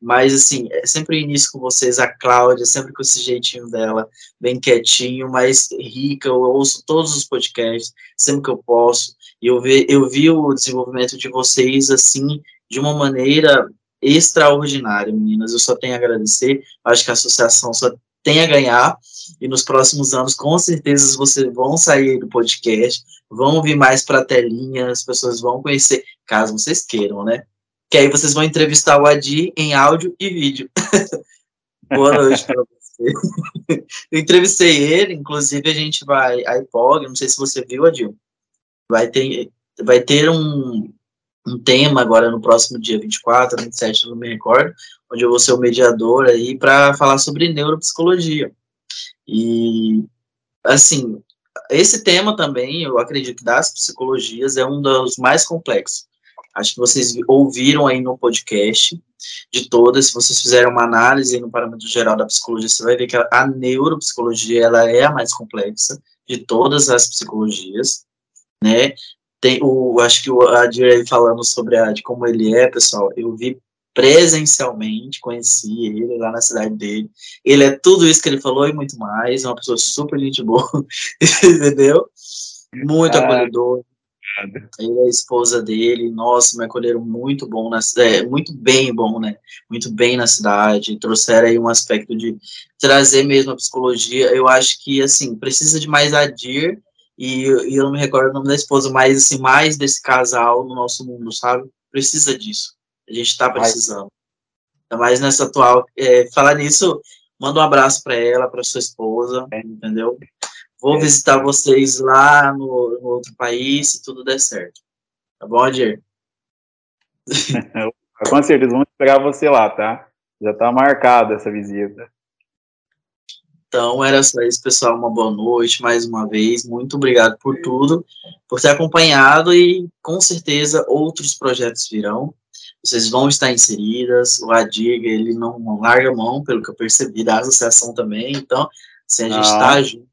mas, assim, é sempre o início com vocês, a Cláudia, sempre com esse jeitinho dela, bem quietinho, mas rica. Eu ouço todos os podcasts, sempre que eu posso. E eu vi, eu vi o desenvolvimento de vocês, assim, de uma maneira extraordinária, meninas. Eu só tenho a agradecer. Acho que a associação só tem a ganhar. E nos próximos anos, com certeza, vocês vão sair do podcast, vão vir mais para a telinha, as pessoas vão conhecer, caso vocês queiram, né? Que aí vocês vão entrevistar o Adi em áudio e vídeo. Boa noite para você. Eu entrevistei ele, inclusive a gente vai, a IPOG, não sei se você viu, Adil, vai ter, vai ter um, um tema agora no próximo dia 24, 27, não me recordo, onde eu vou ser o mediador aí para falar sobre neuropsicologia. E, assim, esse tema também, eu acredito que das psicologias é um dos mais complexos. Acho que vocês ouviram aí no podcast de todas, se vocês fizeram uma análise no parâmetro geral da psicologia, você vai ver que a, neuropsicologia, ela é a mais complexa de todas as psicologias, né? Tem o, acho que o Adir falando sobre a, de como ele é, pessoal, eu vi presencialmente, conheci ele lá na cidade dele. Ele é tudo isso que ele falou e muito mais, é uma pessoa super gente boa, entendeu? Muito ah, acolhedor, ele é a esposa dele, nossa, me acolheram muito bom, na, é, muito bem bom, né? Muito bem na cidade, trouxeram aí um aspecto de trazer mesmo a psicologia. Eu acho que, assim, precisa de mais adir, e, e eu não me recordo o nome da esposa, mas, assim, mais desse casal no nosso mundo, sabe? Precisa disso. A gente tá precisando. Ainda mais nessa atual. É, falar nisso, manda um abraço para ela, para sua esposa, entendeu? Vou visitar vocês lá no, no, outro país, se tudo der certo. Tá bom, Adir? Com certeza, vamos esperar você lá, tá? Já tá marcada essa visita. Então, era só isso, pessoal. Uma boa noite mais uma vez. Muito obrigado por tudo, por ter acompanhado e com certeza outros projetos virão. Vocês vão estar inseridas. O Adir, ele não larga a mão, pelo que eu percebi, da associação também. Então, se a gente está ah. junto,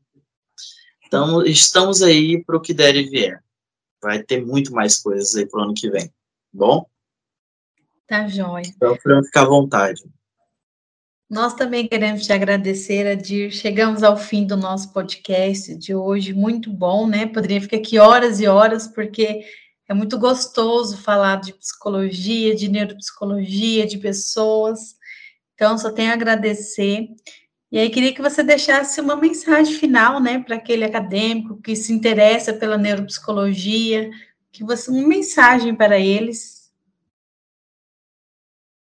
então, estamos aí para o que der e vier. Vai ter muito mais coisas aí para o ano que vem. Tá bom? Tá jóia. Então, para ficar à vontade. Nós também queremos te agradecer, Adir. Chegamos ao fim do nosso podcast de hoje, muito bom, né? Poderia ficar aqui horas e horas, porque é muito gostoso falar de psicologia, de neuropsicologia, de pessoas. Então, só tenho a agradecer. E aí queria que você deixasse uma mensagem final, né, para aquele acadêmico que se interessa pela neuropsicologia, que você uma mensagem para eles.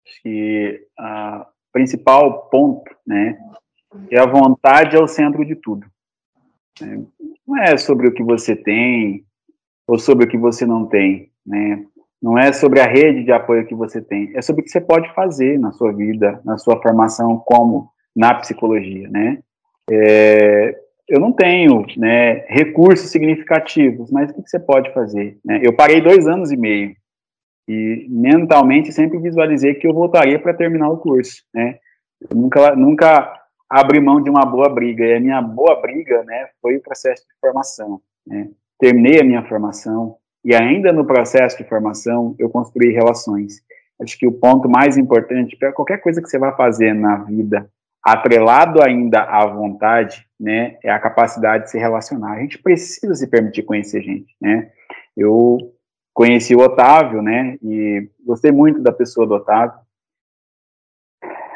Acho que o principal ponto, né, é a vontade é o centro de tudo. Né? Não é sobre o que você tem ou sobre o que você não tem, né? Não é sobre a rede de apoio que você tem, é sobre o que você pode fazer na sua vida, na sua formação como na psicologia, né? É, eu não tenho né, recursos significativos, mas o que, você pode fazer? Né? Eu parei dois anos e meio e mentalmente sempre visualizei que eu voltaria para terminar o curso, né? Eu nunca, nunca abri mão de uma boa briga, e a minha boa briga, né, foi o processo de formação, né? Terminei a minha formação e ainda no processo de formação eu construí relações. Acho que o ponto mais importante para qualquer coisa que você vai fazer na vida, atrelado ainda à vontade, né, é a capacidade de se relacionar. A gente precisa se permitir conhecer gente, né? Eu conheci o Otávio, né, e gostei muito da pessoa do Otávio.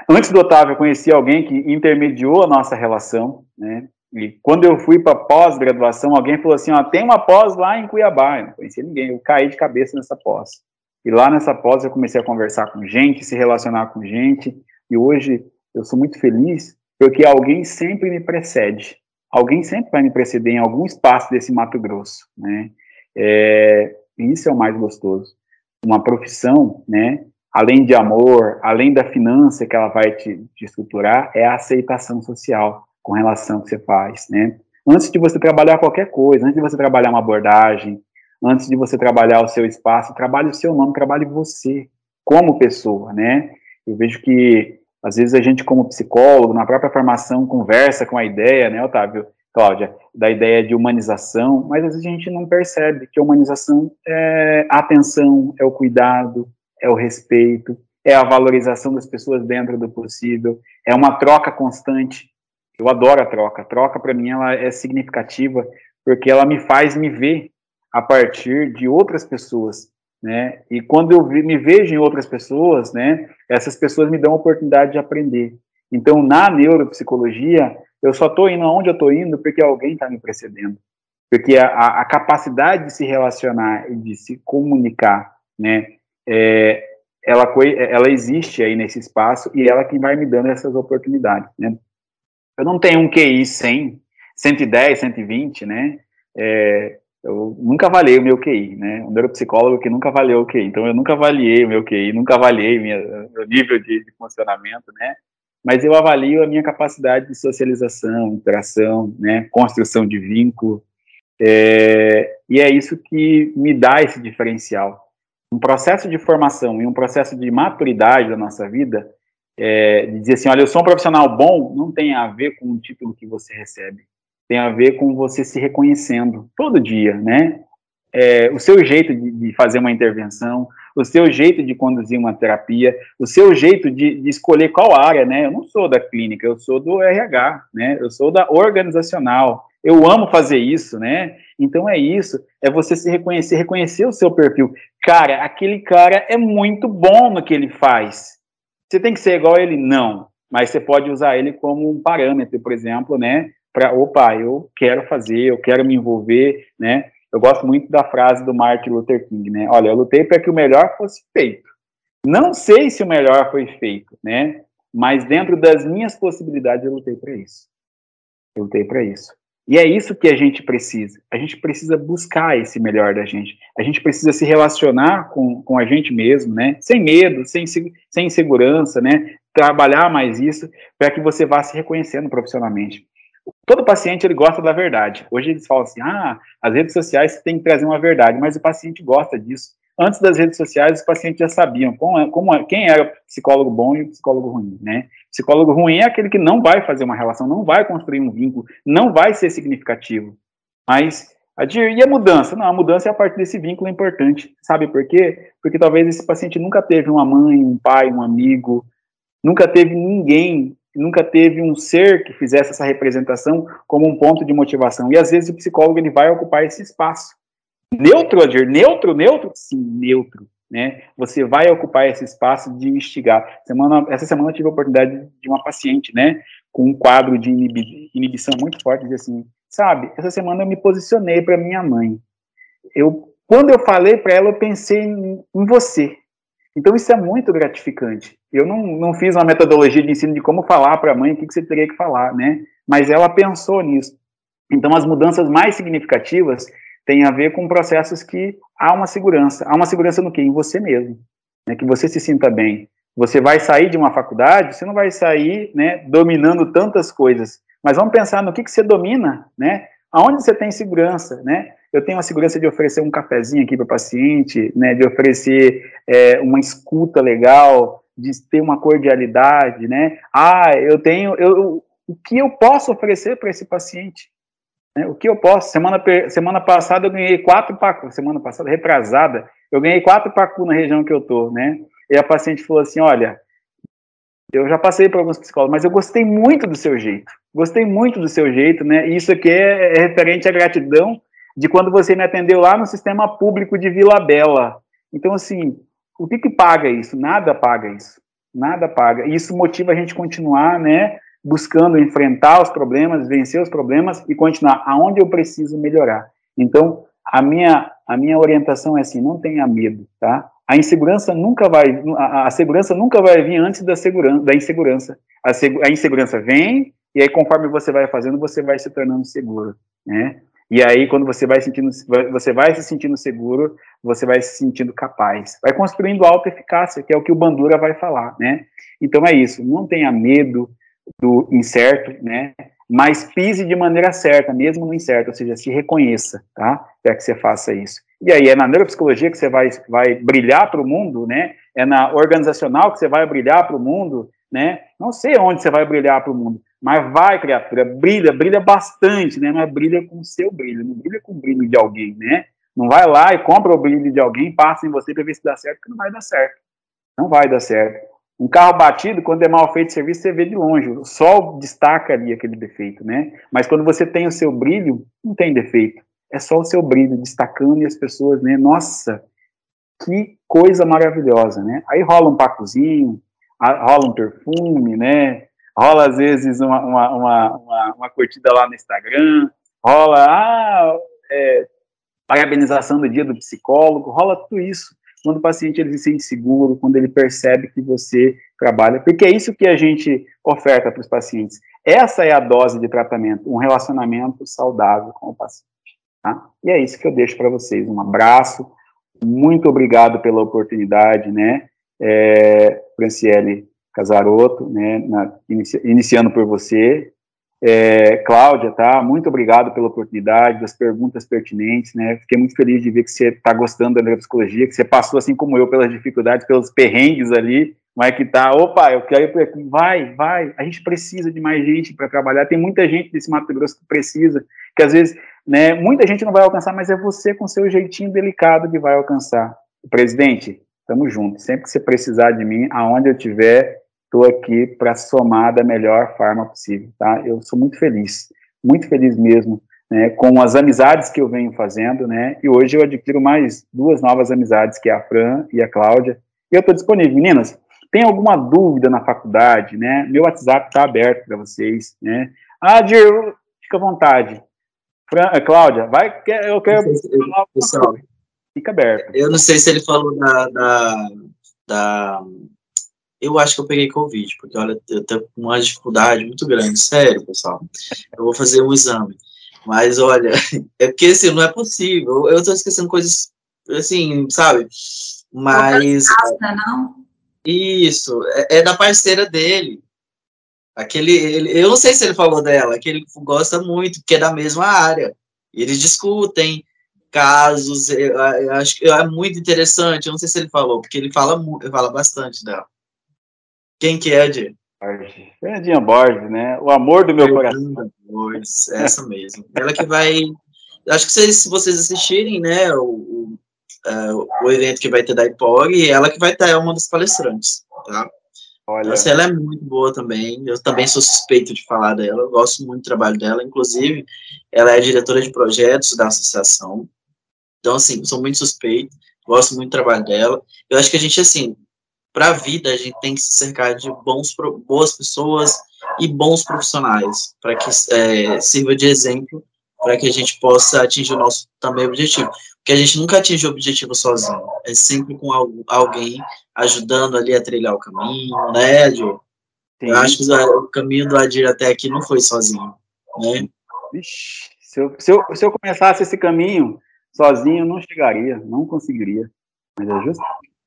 Antes do Otávio, eu conheci alguém que intermediou a nossa relação, né? E quando eu fui para pós-graduação, alguém falou assim: ó, tem uma pós lá em Cuiabá. Eu não conhecia ninguém, eu caí de cabeça nessa pós. E lá nessa pós eu comecei a conversar com gente, se relacionar com gente, e hoje eu sou muito feliz porque alguém sempre me precede. Alguém sempre vai me preceder em algum espaço desse Mato Grosso, né? É, isso é o mais gostoso. uma profissão, né, além de amor, além da finança que ela vai te, te estruturar, é a aceitação social com relação ao que você faz, né? Antes de você trabalhar qualquer coisa, antes de você trabalhar uma abordagem, antes de você trabalhar o seu espaço, trabalhe o seu nome, trabalhe você como pessoa, né? Eu vejo que às vezes a gente como psicólogo, na própria formação, conversa com a ideia, né, Otávio, Cláudia, da ideia de humanização, mas às vezes a gente não percebe que a humanização é a atenção, é o cuidado, é o respeito, é a valorização das pessoas dentro do possível, é uma troca constante. Eu adoro a troca. A troca, para mim, ela é significativa porque ela me faz me ver a partir de outras pessoas, né? E quando eu me vejo em outras pessoas, né? Essas pessoas me dão a oportunidade de aprender. Então, na neuropsicologia, eu só estou indo aonde eu estou indo porque alguém está me precedendo. Porque a, a, capacidade de se relacionar e de se comunicar, né? É, ela, ela existe aí nesse espaço e ela que vai me dando essas oportunidades, né? Eu não tenho um QI 100, 110, 120, né? É, eu nunca avaliei o meu QI, né? Um neuropsicólogo que nunca avaliou o QI. Então, eu nunca avaliei o meu QI, nunca avaliei minha, meu nível de, de, funcionamento, né? Mas eu avalio a minha capacidade de socialização, interação, né? Construção de vínculo. É, e é isso que me dá esse diferencial. Um processo de formação e um processo de maturidade da nossa vida, é, de dizer assim, olha, eu sou um profissional bom, não tem a ver com o título que você recebe tem a ver com você se reconhecendo todo dia, né? É, o seu jeito de, de, fazer uma intervenção, o seu jeito de conduzir uma terapia, o seu jeito de, de, escolher qual área, né? Eu não sou da clínica, eu sou do RH, né? Eu sou da organizacional. Eu amo fazer isso, né? Então é isso, é você se reconhecer, reconhecer o seu perfil. Cara, aquele cara é muito bom no que ele faz. Você tem que ser igual a ele? Não. Mas você pode usar ele como um parâmetro, por exemplo, né? Para, opa, eu quero fazer, eu quero me envolver, né? Eu gosto muito da frase do Martin Luther King, né? Olha, eu lutei para que o melhor fosse feito. Não sei se o melhor foi feito, né? Mas dentro das minhas possibilidades eu lutei para isso. Eu lutei para isso. E é isso que a gente precisa. A gente precisa buscar esse melhor da gente. A gente precisa se relacionar com, com a gente mesmo, né? Sem medo, sem, sem insegurança, né? Trabalhar mais isso para que você vá se reconhecendo profissionalmente todo paciente ele gosta da verdade. Hoje eles falam assim, ah, as redes sociais têm que trazer uma verdade, mas o paciente gosta disso. Antes das redes sociais, os pacientes já sabiam como, é, como, é, quem era o psicólogo bom e o psicólogo ruim, né? Psicólogo ruim é aquele que não vai fazer uma relação, não vai construir um vínculo, não vai ser significativo. Mas a, e a mudança? Não, a mudança é a partir desse vínculo importante. Sabe por quê? Porque talvez esse paciente nunca teve uma mãe, um pai, um amigo, nunca teve ninguém nunca teve um ser que fizesse essa representação como um ponto de motivação. E às vezes o psicólogo ele vai ocupar esse espaço. Neutro, Adir, neutro, neutro? Sim, neutro. Né? Você vai ocupar esse espaço de instigar. Semana, essa semana eu tive a oportunidade de uma paciente, né, com um quadro de inibi, inibição muito forte, dizer assim, sabe, essa semana eu me posicionei para minha mãe. Eu, quando eu falei para ela, eu pensei em, em você. Então, isso é muito gratificante. Eu não, não fiz uma metodologia de ensino de como falar para a mãe o que, que você teria que falar, né? Mas ela pensou nisso. Então, as mudanças mais significativas têm a ver com processos que há uma segurança. Há uma segurança no quê? Em você mesmo. Né? Que você se sinta bem. Você vai sair de uma faculdade, você não vai sair né, dominando tantas coisas. Mas vamos pensar no que, que você domina, né? Aonde você tem segurança, né? eu tenho a segurança de oferecer um cafezinho aqui para o paciente, né, de oferecer é, uma escuta legal, de ter uma cordialidade, né? Ah, eu tenho, eu, o que eu posso oferecer para esse paciente? Né? O que eu posso? Semana, semana passada eu ganhei quatro pacu, semana passada, retrasada, eu ganhei quatro pacu na região que eu tô, né? E a paciente falou assim, olha, eu já passei por alguns psicólogos, mas eu gostei muito do seu jeito, gostei muito do seu jeito, né? E isso aqui é, é referente à gratidão de quando você me atendeu lá no sistema público de Vila Bela. Então, assim, o que, que paga isso? Nada paga isso. Nada paga. E isso motiva a gente continuar, né, buscando enfrentar os problemas, vencer os problemas e continuar aonde eu preciso melhorar. Então, a minha, a minha orientação é assim, não tenha medo, tá? A insegurança nunca vai, a, a segurança nunca vai vir antes da segurança, da insegurança. A, seg, a insegurança vem e aí conforme você vai fazendo, você vai se tornando seguro, né? E aí, quando você vai sentindo, você vai se sentindo seguro, você vai se sentindo capaz. Vai construindo autoeficácia, que é o que o Bandura vai falar, né? Então é isso, não tenha medo do incerto, né? Mas pise de maneira certa, mesmo no incerto, ou seja, se reconheça, tá? Para que você faça isso. E aí é na neuropsicologia que você vai, vai brilhar para o mundo, né? É na organizacional que você vai brilhar para o mundo, né? Não sei onde você vai brilhar para o mundo, mas vai, criatura, brilha, brilha bastante, né? Mas brilha com o seu brilho, não brilha com o brilho de alguém, né? Não vai lá e compra o brilho de alguém, passa em você para ver se dá certo, porque não vai dar certo. Não vai dar certo. Um carro batido, quando é mal feito o serviço, você vê de longe. O sol destaca ali aquele defeito, né? Mas quando você tem o seu brilho, não tem defeito. É só o seu brilho destacando e as pessoas, né? Nossa, que coisa maravilhosa, né? Aí rola um pacozinho, rola um perfume, né? Rola às vezes uma, uma, uma, uma, curtida lá no Instagram, rola ah, é, parabenização do dia do psicólogo, rola tudo isso quando o paciente ele se sente seguro, quando ele percebe que você trabalha, porque é isso que a gente oferta para os pacientes. Essa é a dose de tratamento, um relacionamento saudável com o paciente. Tá? E é isso que eu deixo para vocês. Um abraço, muito obrigado pela oportunidade, né, é, Franciele Casaroto, né, na, inici, iniciando por você. É, Cláudia, tá? Muito obrigado pela oportunidade, das perguntas pertinentes, né? Fiquei muito feliz de ver que você está gostando da neuropsicologia, que você passou, assim como eu, pelas dificuldades, pelos perrengues ali, mas que tá, opa, eu quero ir aqui, vai, vai, a gente precisa de mais gente para trabalhar, tem muita gente desse Mato Grosso que precisa, que às vezes, né, muita gente não vai alcançar, mas é você com seu jeitinho delicado que vai alcançar. Presidente, estamos juntos, sempre que você precisar de mim, aonde eu estiver, estou aqui para somar da melhor forma possível, tá? Eu sou muito feliz, muito feliz mesmo, né, com as amizades que eu venho fazendo, né, e hoje eu adquiro mais duas novas amizades, que é a Fran e a Cláudia, e eu estou disponível. Meninas, tem alguma dúvida na faculdade, né, meu WhatsApp está aberto para vocês, né, ah, Dir, fica à vontade. Fran, eh, Cláudia, vai, eu quero... Pessoal, fica aberto. Eu não sei se ele falou da, da, da eu acho que eu peguei Covid, porque olha, eu tenho uma dificuldade muito grande, sério, pessoal. Eu vou fazer um exame. Mas olha, é porque assim, não é possível. Eu tô esquecendo coisas assim, sabe? Mas. Não, não? Isso, é, é, da parceira dele. Aquele, ele, eu não sei se ele falou dela, que ele gosta muito, porque é da mesma área. Eles discutem casos, eu, eu acho que é muito interessante. Eu não sei se ele falou, porque ele fala, ele fala bastante dela. Quem que é, Di? Fernandinha Borges, né? O amor do meu coração. Borges, essa mesmo. Ela que vai. Acho que vocês, se vocês assistirem, né, o, o, uh, o evento que vai ter da IPOG, ela que vai estar é uma das palestrantes, tá? Olha. Ela é muito boa também. Eu também sou suspeito de falar dela. Eu gosto muito do trabalho dela. Inclusive, ela é diretora de projetos da associação. Então, assim, sou muito suspeito. Gosto muito do trabalho dela. Eu acho que a gente, assim, para a vida a gente tem que se cercar de bons, boas pessoas e bons profissionais, para que é, sirva de exemplo, para que a gente possa atingir o nosso também objetivo. Porque a gente nunca atinge o objetivo sozinho, é sempre com alguém ajudando ali a trilhar o caminho, né, Edio? Eu acho que o caminho do Adir até aqui não foi sozinho, né? Ixi, se, eu, se, eu, se eu começasse esse caminho sozinho, não chegaria, não conseguiria. Mas é justo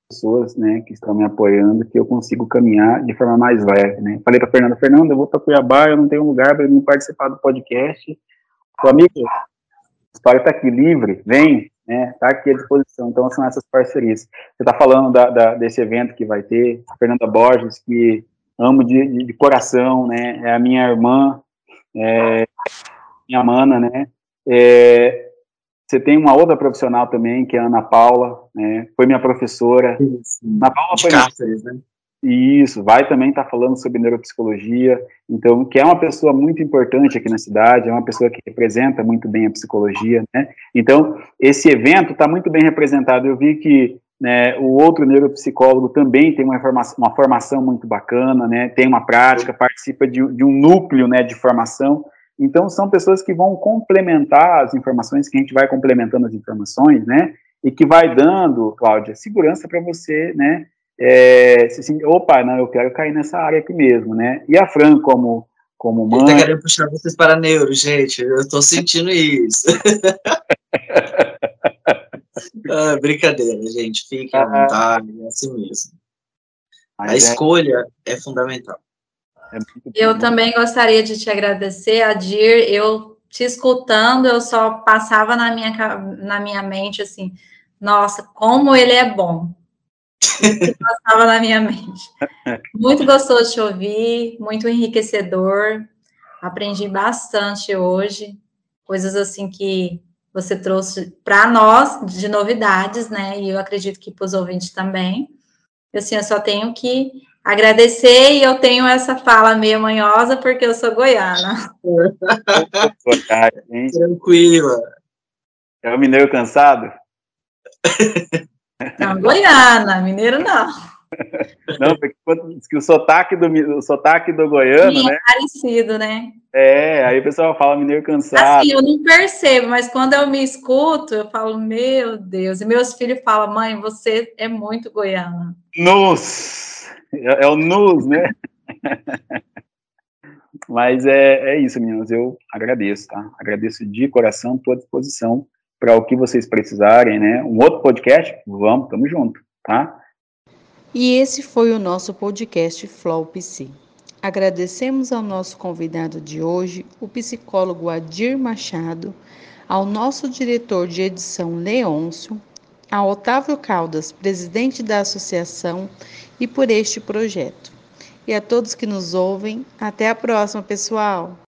pessoas, né, que estão me apoiando, que eu consigo caminhar de forma mais leve, né. Falei para Fernanda, Fernanda, eu vou para Cuiabá, eu não tenho lugar para me participar do podcast. O amigo, a história está aqui livre, vem, né, está aqui à disposição. Então são essas parcerias. Você está falando da, da, desse evento que vai ter, Fernanda Borges, que amo de, de, de coração, né, é a minha irmã, é, minha mana, né, é, você tem uma outra profissional também, que é a Ana Paula, né? Foi minha professora. Isso. Ana Paula foi. Cárceres, né? Isso, vai também estar tá falando sobre neuropsicologia, então, que é uma pessoa muito importante aqui na cidade, é uma pessoa que representa muito bem a psicologia, né? Então, esse evento está muito bem representado. Eu vi que né, o outro neuropsicólogo também tem uma formação, uma formação muito bacana, né? Tem uma prática, participa de, de um núcleo, né, de formação. Então, são pessoas que vão complementar as informações, que a gente vai complementando as informações, né? E que vai dando, Cláudia, segurança para você, né? É, se assim, opa, não, eu quero cair nessa área aqui mesmo, né? E a Fran, como como mãe. Ele tá querendo puxar vocês para neuro, gente. Eu estou sentindo isso. ah, brincadeira, gente. Fiquem à vontade, é assim mesmo. Mas a é... escolha é fundamental. É eu também gostaria de te agradecer, Adir. Eu te escutando, eu só passava na minha, na minha mente assim, nossa, como ele é bom. passava na minha mente. Muito gostoso de te ouvir, muito enriquecedor. Aprendi bastante hoje, coisas assim que você trouxe para nós de novidades, né? E eu acredito que para os ouvintes também. Assim, eu só tenho que agradecer e eu tenho essa fala meio manhosa porque eu sou goiana. Tranquila. É o mineiro cansado? Não, goiana, mineiro não. Não, porque que o sotaque do, o sotaque do goiano, Sim, é né? É parecido, né? É, aí o pessoal fala mineiro cansado. Assim, eu não percebo, mas quando eu me escuto, eu falo, meu Deus. E meus filhos falam, mãe, você é muito goiana. Nus! É, é o nus, né? mas é, é isso, meninas. Eu agradeço, tá? Agradeço de coração, estou disposição para o que vocês precisarem, né? Um outro podcast, vamos, tamo junto, tá? E esse foi o nosso podcast Flow PC. Agradecemos ao nosso convidado de hoje, o psicólogo Adir Machado, ao nosso diretor de edição Leôncio, ao Otávio Caldas, presidente da associação, e por este projeto. E a todos que nos ouvem, até a próxima, pessoal!